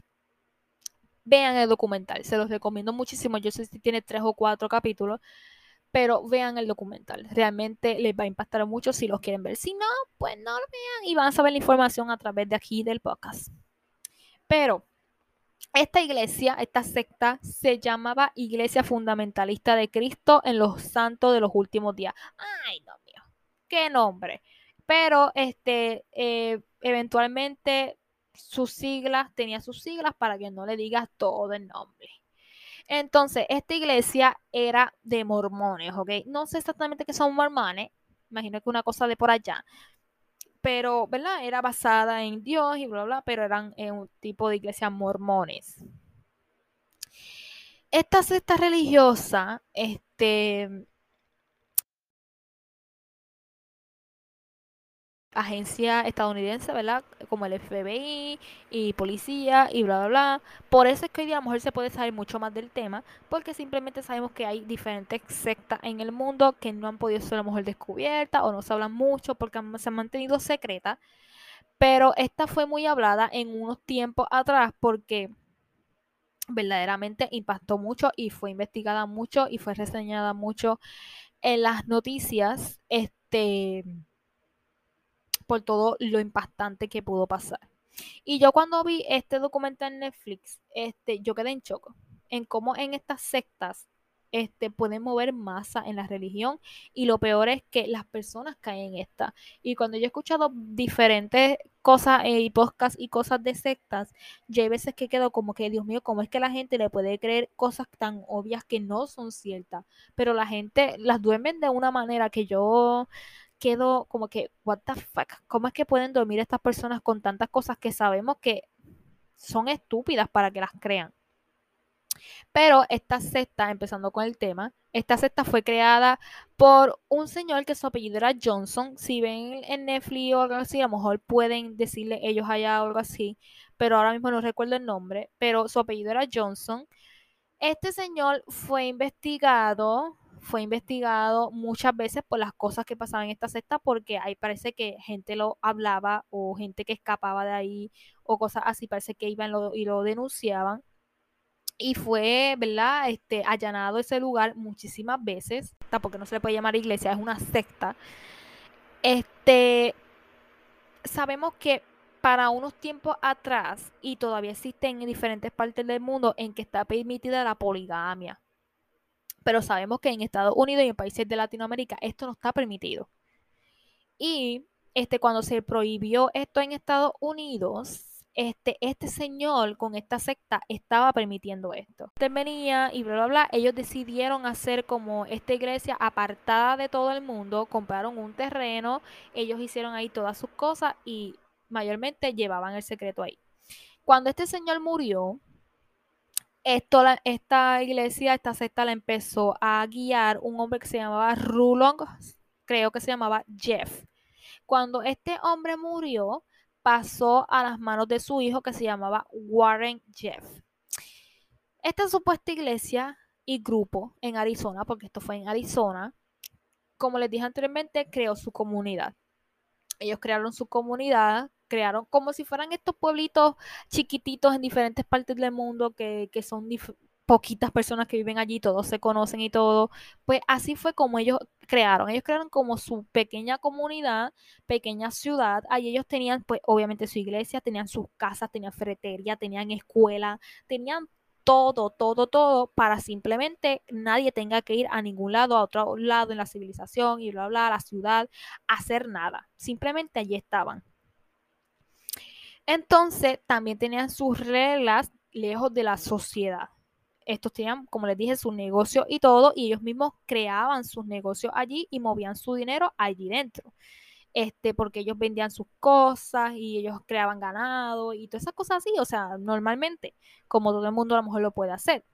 vean el documental. Se los recomiendo muchísimo. Yo sé si tiene tres o cuatro capítulos, pero vean el documental. Realmente les va a impactar mucho si los quieren ver. Si no, pues no lo vean y van a saber la información a través de aquí del podcast. Pero esta iglesia, esta secta, se llamaba Iglesia Fundamentalista de Cristo en los Santos de los Últimos Días. Ay, Dios mío, qué nombre. Pero este, eh, eventualmente sus siglas, tenía sus siglas para que no le digas todo el nombre. Entonces, esta iglesia era de mormones, ¿ok? No sé exactamente qué son mormones, imagino que una cosa de por allá, pero, ¿verdad? Era basada en Dios y bla, bla, pero eran en un tipo de iglesia mormones. Esta secta religiosa, este, agencia estadounidense, ¿verdad? Como el FBI y policía y bla, bla, bla. Por eso es que hoy día a lo mejor se puede saber mucho más del tema, porque simplemente sabemos que hay diferentes sectas en el mundo que no han podido ser a lo mejor descubiertas o no se hablan mucho porque se han mantenido secretas. Pero esta fue muy hablada en unos tiempos atrás porque verdaderamente impactó mucho y fue investigada mucho y fue reseñada mucho en las noticias. Este por todo lo impactante que pudo pasar. Y yo cuando vi este documental en Netflix, este, yo quedé en choco en cómo en estas sectas este, pueden mover masa en la religión y lo peor es que las personas caen en esta. Y cuando yo he escuchado diferentes cosas eh, y podcasts y cosas de sectas, yo hay veces que quedo como que, Dios mío, ¿cómo es que la gente le puede creer cosas tan obvias que no son ciertas? Pero la gente las duermen de una manera que yo quedo como que, what the fuck, ¿cómo es que pueden dormir estas personas con tantas cosas que sabemos que son estúpidas para que las crean? Pero esta secta, empezando con el tema, esta secta fue creada por un señor que su apellido era Johnson. Si ven en Netflix o algo así, a lo mejor pueden decirle ellos allá o algo así, pero ahora mismo no recuerdo el nombre, pero su apellido era Johnson. Este señor fue investigado fue investigado muchas veces por las cosas que pasaban en esta secta, porque ahí parece que gente lo hablaba o gente que escapaba de ahí o cosas así, parece que iban y lo denunciaban. Y fue, ¿verdad? Este, allanado ese lugar muchísimas veces, porque no se le puede llamar iglesia, es una secta. Este, sabemos que para unos tiempos atrás, y todavía existen en diferentes partes del mundo, en que está permitida la poligamia pero sabemos que en Estados Unidos y en países de Latinoamérica esto no está permitido. Y este, cuando se prohibió esto en Estados Unidos, este, este señor con esta secta estaba permitiendo esto. Venía y bla, bla, bla. Ellos decidieron hacer como esta iglesia apartada de todo el mundo, compraron un terreno, ellos hicieron ahí todas sus cosas y mayormente llevaban el secreto ahí. Cuando este señor murió, esto, esta iglesia, esta secta la empezó a guiar un hombre que se llamaba Rulong, creo que se llamaba Jeff. Cuando este hombre murió, pasó a las manos de su hijo que se llamaba Warren Jeff. Esta supuesta iglesia y grupo en Arizona, porque esto fue en Arizona, como les dije anteriormente, creó su comunidad. Ellos crearon su comunidad, crearon como si fueran estos pueblitos chiquititos en diferentes partes del mundo que, que son poquitas personas que viven allí, todos se conocen y todo. Pues así fue como ellos crearon. Ellos crearon como su pequeña comunidad, pequeña ciudad. Allí ellos tenían, pues obviamente su iglesia, tenían sus casas, tenían ferretería, tenían escuela, tenían todo, todo, todo para simplemente nadie tenga que ir a ningún lado, a otro lado en la civilización y bla, bla, a la ciudad, hacer nada. Simplemente allí estaban. Entonces, también tenían sus reglas lejos de la sociedad estos tenían, como les dije, su negocio y todo, y ellos mismos creaban sus negocios allí y movían su dinero allí dentro. Este, porque ellos vendían sus cosas y ellos creaban ganado y todas esas cosas así, o sea, normalmente, como todo el mundo a lo mejor lo puede hacer.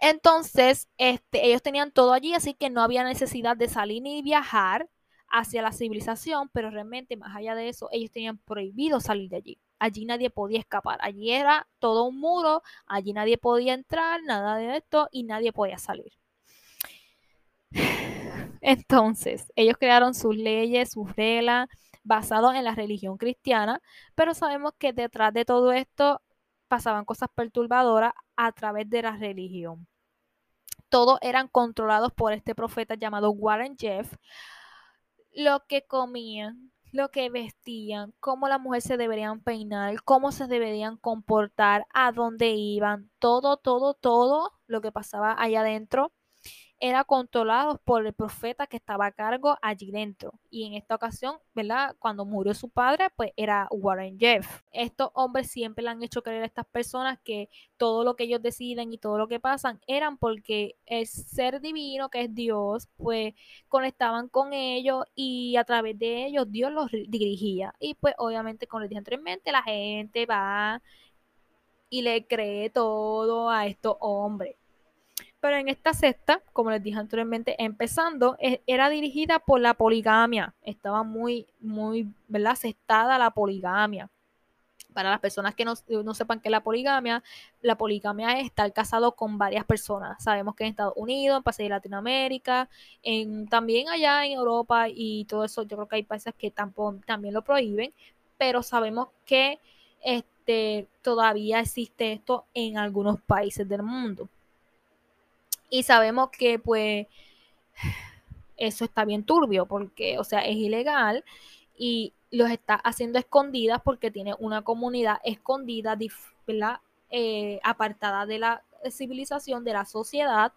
Entonces, este, ellos tenían todo allí, así que no había necesidad de salir ni viajar hacia la civilización, pero realmente más allá de eso, ellos tenían prohibido salir de allí allí nadie podía escapar, allí era todo un muro, allí nadie podía entrar, nada de esto y nadie podía salir. Entonces, ellos crearon sus leyes, sus reglas basadas en la religión cristiana, pero sabemos que detrás de todo esto pasaban cosas perturbadoras a través de la religión. Todos eran controlados por este profeta llamado Warren Jeff. Lo que comían, lo que vestían, cómo las mujeres se deberían peinar, cómo se deberían comportar, a dónde iban, todo, todo, todo lo que pasaba allá adentro era controlado por el profeta que estaba a cargo allí dentro. Y en esta ocasión, ¿verdad? Cuando murió su padre, pues era Warren Jeff. Estos hombres siempre le han hecho creer a estas personas que todo lo que ellos deciden y todo lo que pasan eran porque el ser divino, que es Dios, pues conectaban con ellos y a través de ellos Dios los dirigía. Y pues obviamente, como les dije anteriormente, la gente va y le cree todo a estos hombres. Pero en esta secta, como les dije anteriormente, empezando, e, era dirigida por la poligamia. Estaba muy, muy, ¿verdad? Aceptada la poligamia. Para las personas que no, sepan qué es la poligamia, la poligamia es estar casado con varias personas. Sabemos que en Estados Unidos, en países de Latinoamérica, en, también allá en Europa y todo eso, yo creo que hay países que tampoco, también lo prohíben, pero sabemos que este, todavía existe esto en algunos países del mundo. Y sabemos que pues eso está bien turbio porque, o sea, es ilegal y los está haciendo escondidas porque tiene una comunidad escondida. Eh, apartada de la civilización, de la sociedad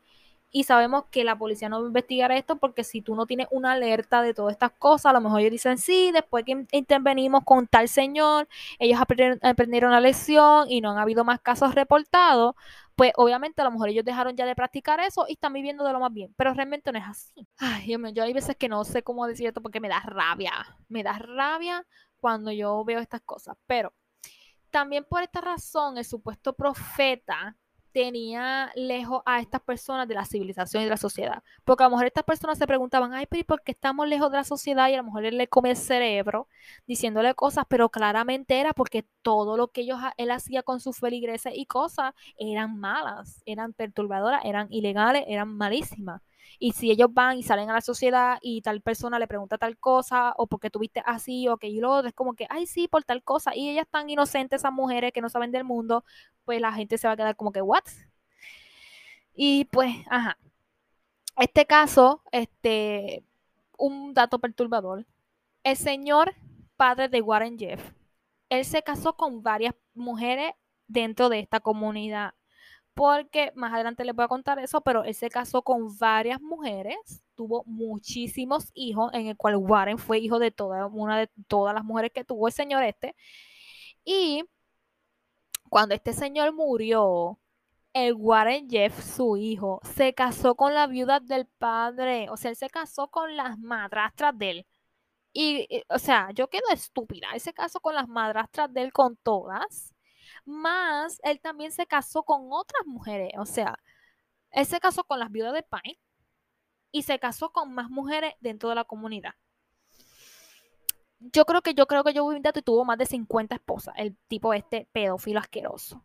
y sabemos que la policía no va a investigar esto porque si tú no tienes una alerta de todas estas cosas, a lo mejor ellos dicen, sí, después que intervenimos con tal señor, ellos aprendieron, la lección y no han habido más casos reportados, pues obviamente a lo mejor ellos dejaron ya de practicar eso y están viviendo de lo más bien, pero realmente no es así. Ay, Dios mío, yo hay veces que no sé cómo decir esto porque me da rabia, me da rabia cuando yo veo estas cosas, pero también por esta razón el supuesto profeta tenía lejos a estas personas de la civilización y de la sociedad. Porque a lo mejor estas personas se preguntaban, ay, pero ¿por qué estamos lejos de la sociedad? Y a lo mejor él le come el cerebro diciéndole cosas, pero claramente era porque todo lo que ellos, él hacía con sus feligreses y cosas eran malas, eran perturbadoras, eran ilegales, eran malísimas. Y si ellos van y salen a la sociedad y tal persona le pregunta tal cosa, o porque tuviste así, o que y lo otro, es como que, ay, sí, por tal cosa. Y ellas tan inocentes, esas mujeres que no saben del mundo, pues la gente se va a quedar como que, ¿what? Y pues, ajá. Este caso, este, un dato perturbador. El señor padre de Warren Jeff, él se casó con varias mujeres dentro de esta comunidad porque más adelante les voy a contar eso, pero él se casó con varias mujeres, tuvo muchísimos hijos, en el cual Warren fue hijo de toda una de todas las mujeres que tuvo el señor este. Y cuando este señor murió, el Warren Jeff, su hijo, se casó con la viuda del padre, o sea, él se casó con las madrastras de él. Y, o sea, yo quedo estúpida. Él se casó con las madrastras de él, con todas más él también se casó con otras mujeres, o sea, él se casó con las viudas de Pine y se casó con más mujeres dentro de la comunidad. Yo creo que yo creo que yo un dato y tuvo más de 50 esposas, el tipo este pedófilo asqueroso.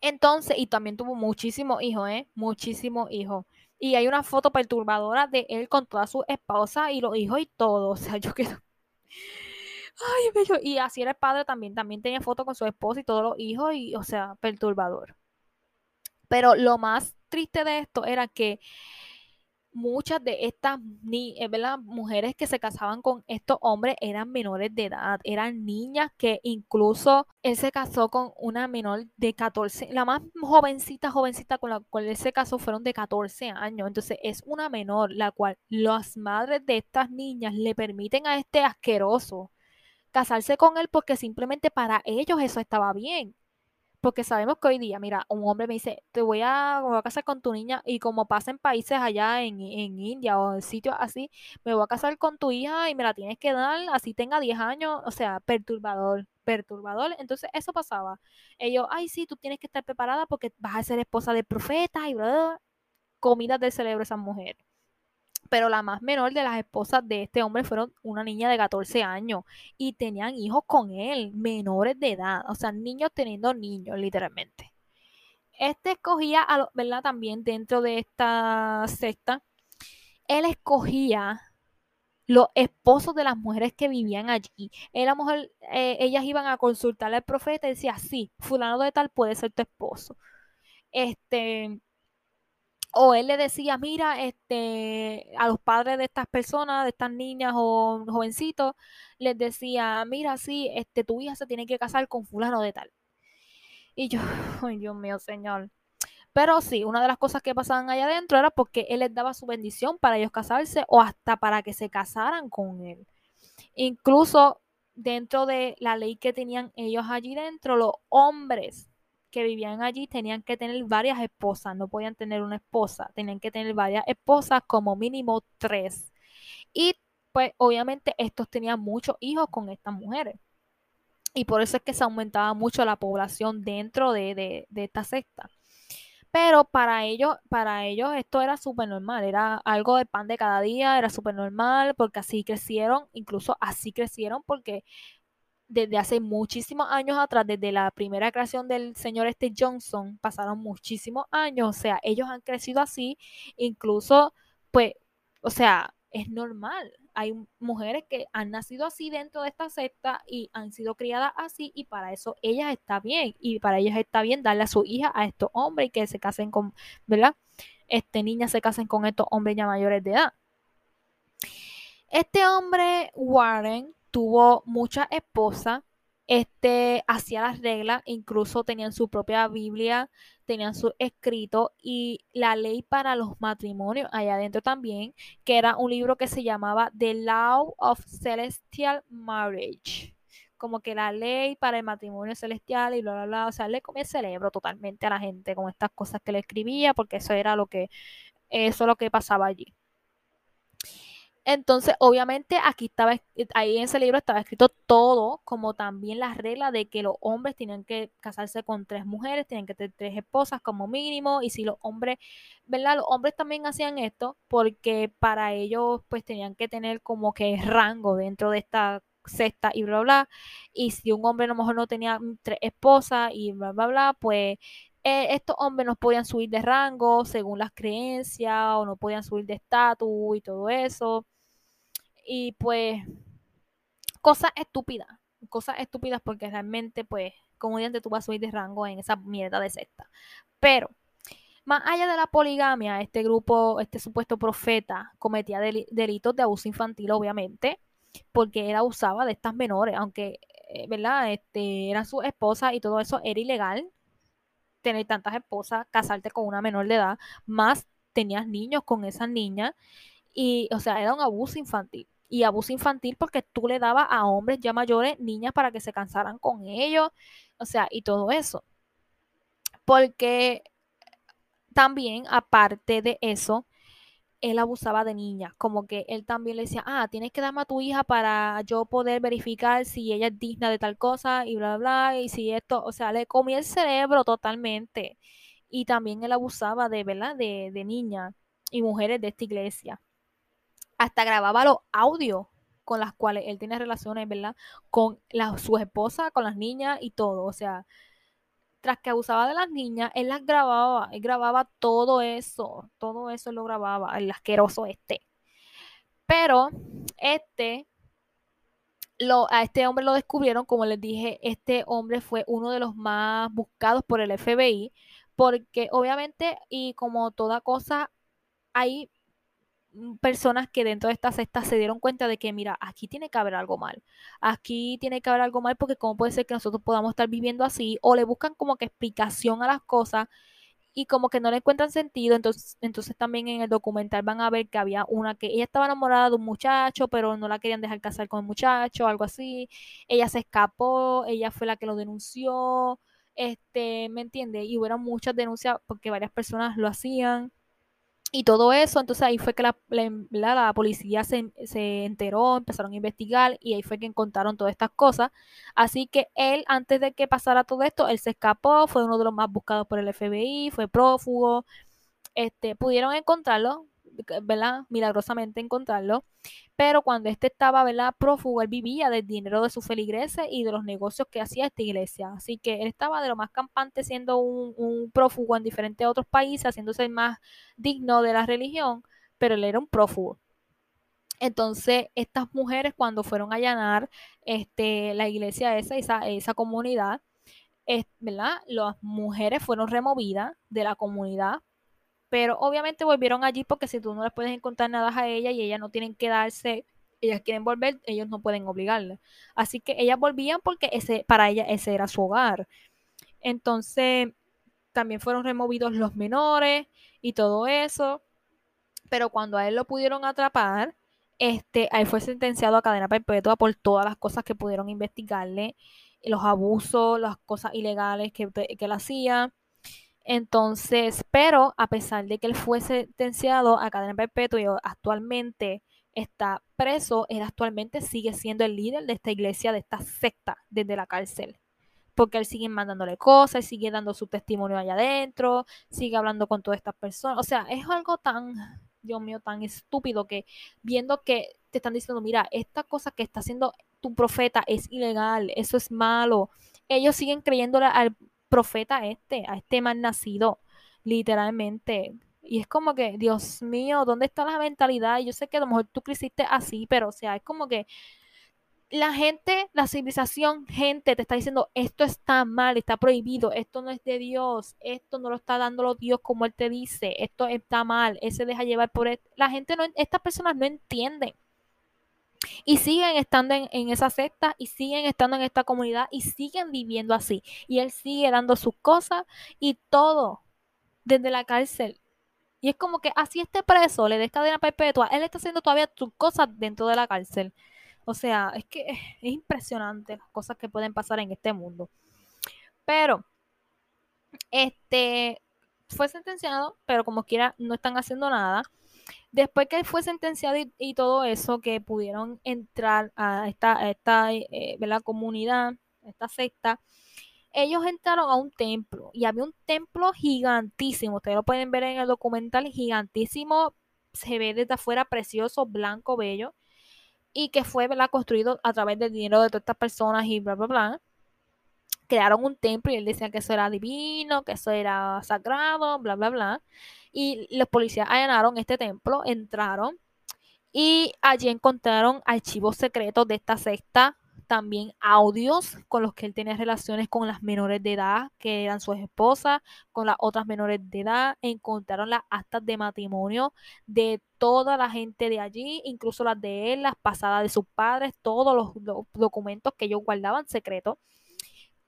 Entonces, y también tuvo muchísimos hijos, ¿eh? Muchísimos hijos. Y hay una foto perturbadora de él con toda su esposa y los hijos y todo. O sea, yo quedo. Ay, bello. Y así era el padre también. También tenía foto con su esposa y todos los hijos. Y, o sea, perturbador. Pero lo más triste de esto era que muchas de estas ni, eh, mujeres que se casaban con estos hombres eran menores de edad, eran niñas que incluso él se casó con una menor de 14, la más jovencita, jovencita con la cual él se casó fueron de 14 años, entonces es una menor la cual las madres de estas niñas le permiten a este asqueroso casarse con él porque simplemente para ellos eso estaba bien. Porque sabemos que hoy día, mira, un hombre me dice, te voy a, a casar con tu niña y como pasa en países allá en, India o en sitios así, me voy a casar con tu hija y me la tienes que dar, así tenga 10 años, o sea, perturbador, perturbador. Entonces eso pasaba. Ellos, ay, sí, tú tienes que estar preparada porque vas a ser esposa de profeta y bla, bla, comidas del cerebro esa mujer pero la más menor de las esposas de este hombre fueron una niña de 14 años y tenían hijos con él, menores de edad, o sea, niños teniendo niños, literalmente. Este escogía, a ¿verdad? También dentro de esta secta, él escogía los esposos de las mujeres que vivían allí. Era mujer, eh, ellas iban a consultarle al profeta y decía, sí, fulano de tal puede ser tu esposo. Este, o él le decía, mira, este, a los padres de estas personas, de estas niñas o jovencitos, les decía, mira, sí, este, tu hija se tiene que casar con fulano de tal. Y yo, ay Dios mío, señor. Pero sí, una de las cosas que pasaban allá adentro era porque él les daba su bendición para ellos casarse o hasta para que se casaran con él. Incluso dentro de la ley que tenían ellos allí dentro, los hombres que vivían allí tenían que tener varias esposas, no podían tener una esposa, tenían que tener varias esposas, como mínimo tres. Y pues obviamente estos tenían muchos hijos con estas mujeres. Y por eso es que se aumentaba mucho la población dentro de, esta secta. Pero para ellos, para ellos esto era súper normal, era algo de pan de cada día, era súper normal, porque así crecieron, incluso así crecieron, porque desde hace muchísimos años atrás, desde la primera creación del señor este Johnson, pasaron muchísimos años, o sea, ellos han crecido así, incluso, pues, o sea, es normal. Hay mujeres que han nacido así dentro de esta secta y han sido criadas así y para eso ellas está bien y para ellas está bien darle a su hija a estos hombres y que se casen con, ¿verdad? Este niñas se casen con estos hombres ya mayores de edad. Este hombre Warren tuvo muchas esposas, este, hacía las reglas, incluso tenían su propia Biblia, tenían su escrito y la ley para los matrimonios allá adentro también, que era un libro que se llamaba The Law of Celestial Marriage como que la ley para el matrimonio celestial y bla, bla, bla. O sea, le comía el cerebro totalmente a la gente con estas cosas que le escribía, porque eso era lo que, eso es lo que pasaba allí. Entonces, obviamente, aquí estaba, ahí en ese libro estaba escrito todo, como también la regla de que los hombres tenían que casarse con tres mujeres, tenían que tener tres esposas como mínimo, y si los hombres, ¿verdad? Los hombres también hacían esto porque para ellos, pues, tenían que tener como que rango dentro de esta secta y bla, bla, y si un hombre a lo mejor no tenía tres esposas y bla, bla, bla, pues eh, estos hombres no podían subir de rango según las creencias o no podían subir de estatus y todo eso. Y pues, cosas estúpidas, cosas estúpidas porque realmente, pues, como diante tú vas a subir de rango en esa mierda de secta. Pero, más allá de la poligamia, este grupo, este supuesto profeta, cometía delitos de abuso infantil, obviamente, porque él abusaba de estas menores, aunque, eh, ¿verdad? Este, eran sus esposas y todo eso era ilegal. Tener tantas esposas, casarte con una menor de edad, más tenías niños con esas niñas, y, o sea, era un abuso infantil y abuso infantil porque tú le dabas a hombres ya mayores niñas para que se cansaran con ellos, o sea, y todo eso. Porque también, aparte de eso, él abusaba de niñas, como que él también le decía, ah, tienes que darme a tu hija para yo poder verificar si ella es digna de tal cosa y bla, bla, bla, y si esto, o sea, le comía el cerebro totalmente. Y también él abusaba de, ¿verdad? De, de niñas y mujeres de esta iglesia hasta grababa los audios con las cuales él tiene relaciones, ¿verdad? Con la, su esposa, con las niñas y todo. O sea, tras que abusaba de las niñas, él las grababa, él grababa todo eso, todo eso lo grababa, el asqueroso este. Pero este, a este hombre lo descubrieron, como les dije, este hombre fue uno de los más buscados por el FBI, porque obviamente, y como toda cosa, hay personas que dentro de esta secta se dieron cuenta de que, mira, aquí tiene que haber algo mal. Aquí tiene que haber algo mal porque cómo puede ser que nosotros podamos estar viviendo así o le buscan como que explicación a las cosas y como que no le encuentran sentido. Entonces, entonces también en el documental van a ver que había una que ella estaba enamorada de un muchacho, pero no la querían dejar casar con el muchacho, algo así. Ella se escapó, ella fue la que lo denunció. Este, ¿me entiende? Y hubo muchas denuncias porque varias personas lo hacían y todo eso, entonces ahí fue que la, la, policía se, se, enteró, empezaron a investigar y ahí fue que encontraron todas estas cosas. Así que él, antes de que pasara todo esto, él se escapó, fue uno de los más buscados por el FBI, fue prófugo, este, pudieron encontrarlo, ¿verdad? Milagrosamente encontrarlo. Pero cuando este estaba, ¿verdad? Prófugo, él vivía del dinero de sus feligreses y de los negocios que hacía esta iglesia. Así que él estaba de lo más campante siendo un, prófugo en diferentes otros países, haciéndose más digno de la religión, pero él era un prófugo. Entonces, estas mujeres cuando fueron a allanar este, la iglesia esa, esa, comunidad, ¿verdad? Las mujeres fueron removidas de la comunidad pero obviamente volvieron allí porque si tú no les puedes encontrar nada a ella y ellas no tienen que darse, ellas quieren volver, ellos no pueden obligarla. Así que ellas volvían porque ese, para ella ese era su hogar. Entonces, también fueron removidos los menores y todo eso. Pero cuando a él lo pudieron atrapar, este, él fue sentenciado a cadena perpetua por todas las cosas que pudieron investigarle, los abusos, las cosas ilegales que, que él hacía. Entonces, pero a pesar de que él fue sentenciado a cadena perpetua y actualmente está preso, él actualmente sigue siendo el líder de esta iglesia, de esta secta, desde la cárcel. Porque él sigue mandándole cosas, sigue dando su testimonio allá adentro, sigue hablando con todas estas personas. O sea, es algo tan, Dios mío, tan estúpido que viendo que te están diciendo, mira, esta cosa que está haciendo tu profeta es ilegal, eso es malo. Ellos siguen creyéndole al profeta este, a este mal nacido, literalmente. Y es como que, Dios mío, ¿dónde está la mentalidad? Yo sé que a lo mejor tú creciste así, pero o sea, es como que la gente, la civilización, gente te está diciendo, esto está mal, está prohibido, esto no es de Dios, esto no lo está dando Dios como Él te dice, esto está mal, Él se deja llevar por él. La gente no, estas personas no entienden. Y siguen estando en, esa secta y siguen estando en esta comunidad y siguen viviendo así. Y él sigue dando sus cosas y todo desde la cárcel. Y es como que así esté preso, le des cadena perpetua, él está haciendo todavía sus cosas dentro de la cárcel. O sea, es que es impresionante las cosas que pueden pasar en este mundo. Pero, este, fue sentenciado, pero como quiera, no están haciendo nada. Después que fue sentenciado y, todo eso, que pudieron entrar a esta, esta eh, comunidad, esta secta, ellos entraron a un templo y había un templo gigantísimo, ustedes lo pueden ver en el documental, gigantísimo, se ve desde afuera precioso, blanco, bello, y que fue ¿verdad? construido a través del dinero de todas estas personas y bla, bla, bla. Crearon un templo y él decía que eso era divino, que eso era sagrado, bla, bla, bla. Y los policías allanaron este templo, entraron y allí encontraron archivos secretos de esta secta, también audios con los que él tenía relaciones con las menores de edad, que eran sus esposas, con las otras menores de edad. Encontraron las actas de matrimonio de toda la gente de allí, incluso las de él, las pasadas de sus padres, todos los, documentos que ellos guardaban secretos.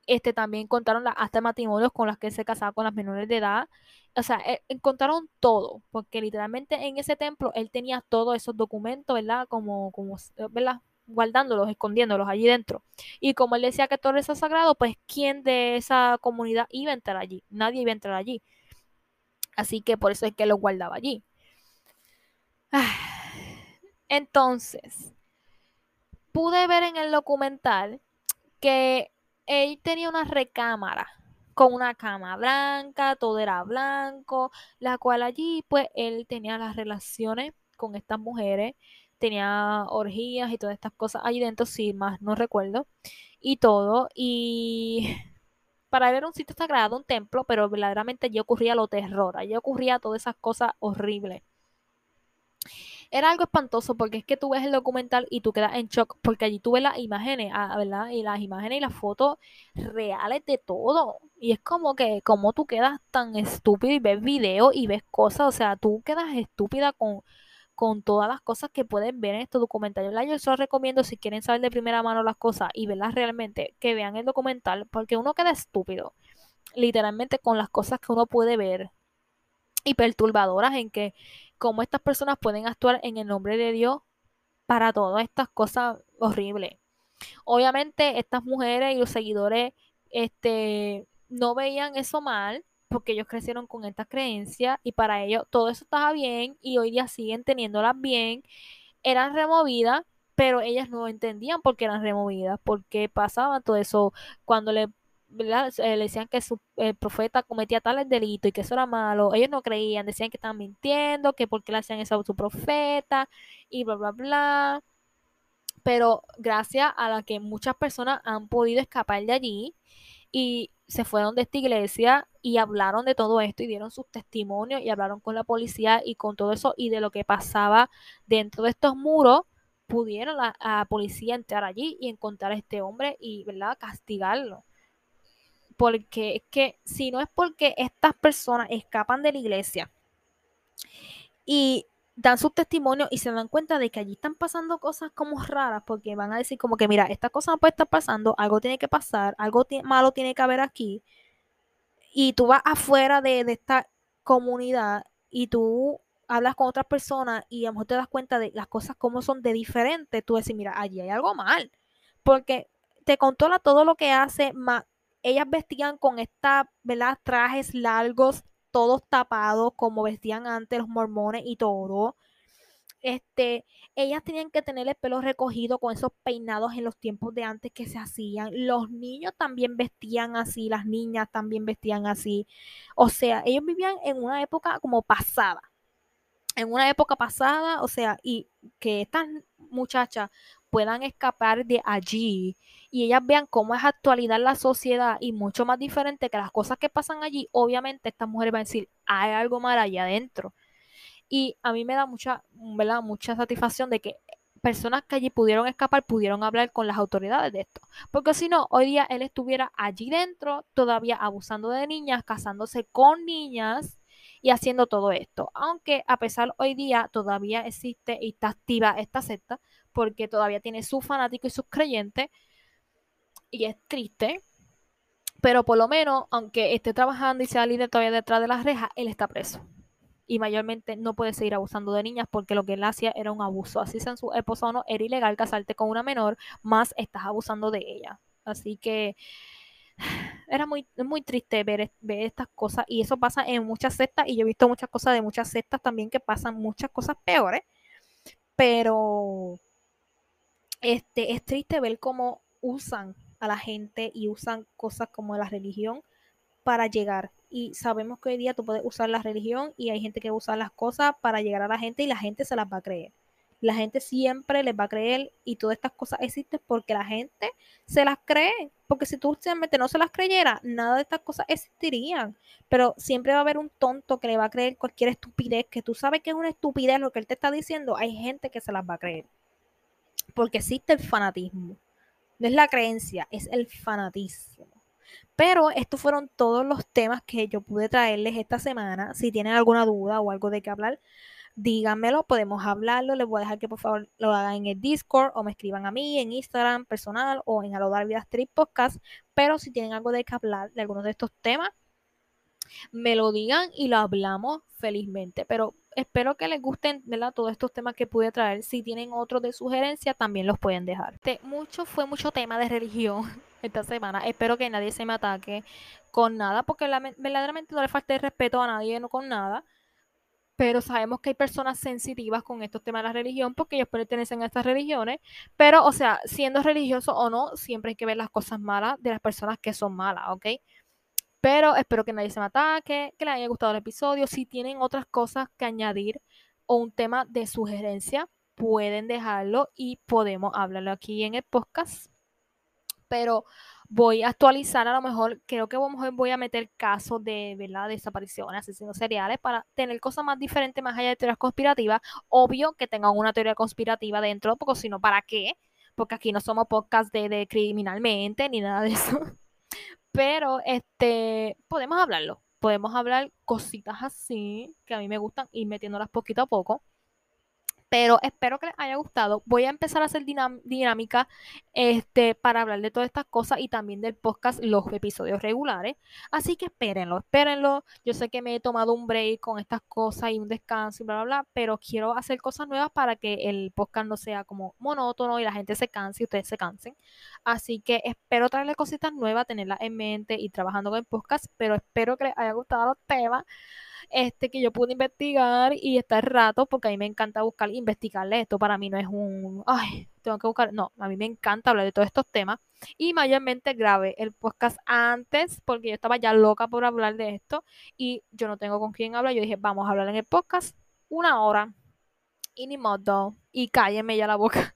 Este, también encontraron las actas de matrimonio con las que se casaba con las menores de edad o sea, eh, encontraron todo, porque literalmente en ese templo él tenía todos esos documentos, ¿verdad? Como, como, ¿verdad? Guardándolos, escondiéndolos allí dentro. Y como él decía que todo eso es sagrado, pues ¿quién de esa comunidad iba a entrar allí? Nadie iba a entrar allí. Así que por eso es que lo guardaba allí. Entonces, pude ver en el documental que él tenía una recámara con una cama blanca, todo era blanco, la cual allí pues él tenía las relaciones con estas mujeres, tenía orgías y todas estas cosas allí dentro, sí, más no recuerdo, y todo, y para él era un sitio sagrado, un templo, pero verdaderamente allí ocurría lo terror, allí ocurría todas esas cosas horribles. Era algo espantoso porque es que tú ves el documental y tú quedas en shock porque allí tú ves las imágenes, ah, ¿verdad? Y las imágenes y las fotos reales de todo. Y es como que, como tú quedas tan estúpido y ves videos y ves cosas, o sea, tú quedas estúpida con, con todas las cosas que pueden ver en estos documentales. Yo solo recomiendo si quieren saber de primera mano las cosas y verlas realmente, que vean el documental porque uno queda estúpido, literalmente con las cosas que uno puede ver y perturbadoras en que cómo estas personas pueden actuar en el nombre de Dios para todas estas cosas horribles. Obviamente estas mujeres y los seguidores este, no veían eso mal porque ellos crecieron con estas creencias y para ellos todo eso estaba bien y hoy día siguen teniéndolas bien. Eran removidas, pero ellas no entendían por qué eran removidas, por qué pasaba todo eso cuando le le decían que su profeta cometía tales delitos y que eso era malo. Ellos no creían, decían que estaban mintiendo, que por qué le hacían eso a su profeta y bla, bla, bla. Pero gracias a la que muchas personas han podido escapar de allí y se fueron de esta iglesia y hablaron de todo esto y dieron sus testimonios y hablaron con la policía y con todo eso y de lo que pasaba dentro de estos muros pudieron la, la policía entrar allí y encontrar a este hombre y ¿verdad? castigarlo porque es que si no es porque estas personas escapan de la iglesia y dan sus testimonios y se dan cuenta de que allí están pasando cosas como raras, porque van a decir como que, mira, esta cosa no puede estar pasando, algo tiene que pasar, algo malo tiene que haber aquí, y tú vas afuera de, esta comunidad y tú hablas con otras personas y a lo mejor te das cuenta de las cosas como son de diferentes, tú decís, mira, allí hay algo mal, porque te controla todo lo que hace, ellas vestían con estas. Trajes largos, todos tapados, como vestían antes los mormones y todo. Este, ellas tenían que tener el pelo recogido con esos peinados en los tiempos de antes que se hacían. Los niños también vestían así, las niñas también vestían así. O sea, ellos vivían en una época como pasada. En una época pasada, o sea, y que estas muchachas puedan escapar de allí y ellas vean cómo es actualidad la sociedad y mucho más diferente que las cosas que pasan allí, obviamente estas mujeres van a decir, hay algo mal allá adentro. Y a mí me da mucha, ¿verdad? mucha satisfacción de que personas que allí pudieron escapar pudieron hablar con las autoridades de esto. Porque si no, hoy día él estuviera allí dentro, todavía abusando de niñas, casándose con niñas y haciendo todo esto. Aunque a pesar hoy día todavía existe y está activa esta secta, porque todavía tiene sus fanáticos y sus creyentes, y es triste, pero por lo menos, aunque esté trabajando y sea líder todavía detrás de las rejas, él está preso. Y mayormente no puede seguir abusando de niñas porque lo que él hacía era un abuso. Así sea en su esposa o no, era ilegal casarte con una menor, más estás abusando de ella. Así que era muy, muy triste ver, ver estas cosas y eso pasa en muchas sectas y yo he visto muchas cosas de muchas sectas también que pasan muchas cosas peores. Pero este, es triste ver cómo usan a la gente y usan cosas como la religión para llegar. Y sabemos que hoy día tú puedes usar la religión y hay gente que usa las cosas para llegar a la gente y la gente se las va a creer. La gente siempre les va a creer y todas estas cosas existen porque la gente se las cree. Porque si tú simplemente no se las creyera, nada de estas cosas existirían. Pero siempre va a haber un tonto que le va a creer cualquier estupidez, que tú sabes que es una estupidez lo que él te está diciendo. Hay gente que se las va a creer. Porque existe el fanatismo. No es la creencia, es el fanatismo. Pero estos fueron todos los temas que yo pude traerles esta semana. Si tienen alguna duda o algo de qué hablar, díganmelo, podemos hablarlo. Les voy a dejar que por favor lo hagan en el Discord o me escriban a mí en Instagram personal o en Alodar Vida Street Podcast. Pero si tienen algo de qué hablar de algunos de estos temas, me lo digan y lo hablamos felizmente. Pero espero que les gusten ¿verdad? todos estos temas que pude traer. Si tienen otros de sugerencia, también los pueden dejar. Este, mucho fue mucho tema de religión esta semana. Espero que nadie se me ataque con nada, porque verdaderamente no le falte respeto a nadie no con nada. Pero sabemos que hay personas sensitivas con estos temas de la religión porque ellos pertenecen a estas religiones. Pero, o sea, siendo religioso o no, siempre hay que ver las cosas malas de las personas que son malas, ¿ok? Pero espero que nadie se me ataque, que les haya gustado el episodio. Si tienen otras cosas que añadir o un tema de sugerencia, pueden dejarlo y podemos hablarlo aquí en el podcast. Pero voy a actualizar a lo mejor, creo que voy a meter casos de, ¿verdad? desapariciones, asesinos seriales para tener cosas más diferentes más allá de teorías conspirativas. Obvio que tengan una teoría conspirativa dentro, porque si no, ¿para qué? Porque aquí no somos podcast de, de criminalmente ni nada de eso. Pero este podemos hablarlo. Podemos hablar cositas así que a mí me gustan y metiéndolas poquito a poco. Pero espero que les haya gustado. Voy a empezar a hacer dinámica este, para hablar de todas estas cosas y también del podcast, los episodios regulares. Así que espérenlo, espérenlo. Yo sé que me he tomado un break con estas cosas y un descanso y bla, bla, bla, pero quiero hacer cosas nuevas para que el podcast no sea como monótono y la gente se canse y ustedes se cansen. Así que espero traerle cositas nuevas, tenerlas en mente y trabajando con el podcast, pero espero que les haya gustado los temas este, que yo pude investigar y estar rato, porque a mí me encanta buscar, investigarle esto. Para mí no es un, ay, tengo que buscar. No, a mí me encanta hablar de todos estos temas. Y mayormente grabé el podcast antes, porque yo estaba ya loca por hablar de esto y yo no tengo con quién hablar. Yo dije, vamos a hablar en el podcast una hora. Y ni modo. Y cállenme ya la boca.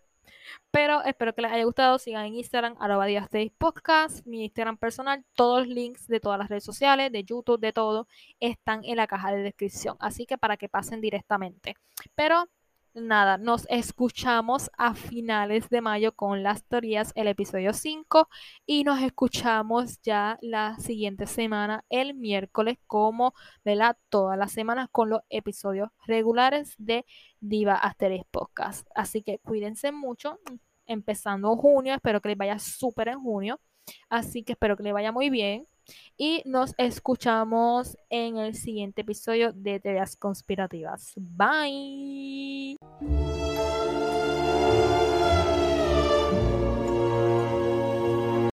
Pero espero que les haya gustado. Sigan en Instagram, arroba podcast, mi Instagram personal. Todos los links de todas las redes sociales, de YouTube, de todo, están en la caja de descripción. Así que para que pasen directamente. Pero nada, nos escuchamos a finales de mayo con las teorías, el episodio 5, y nos escuchamos ya la siguiente semana, el miércoles, como ¿verdad? todas las semanas con los episodios regulares de Diva Asterix Podcast. Así que cuídense mucho, empezando junio, espero que les vaya súper en junio, así que espero que les vaya muy bien. Y nos escuchamos en el siguiente episodio de Teorías Conspirativas. Bye.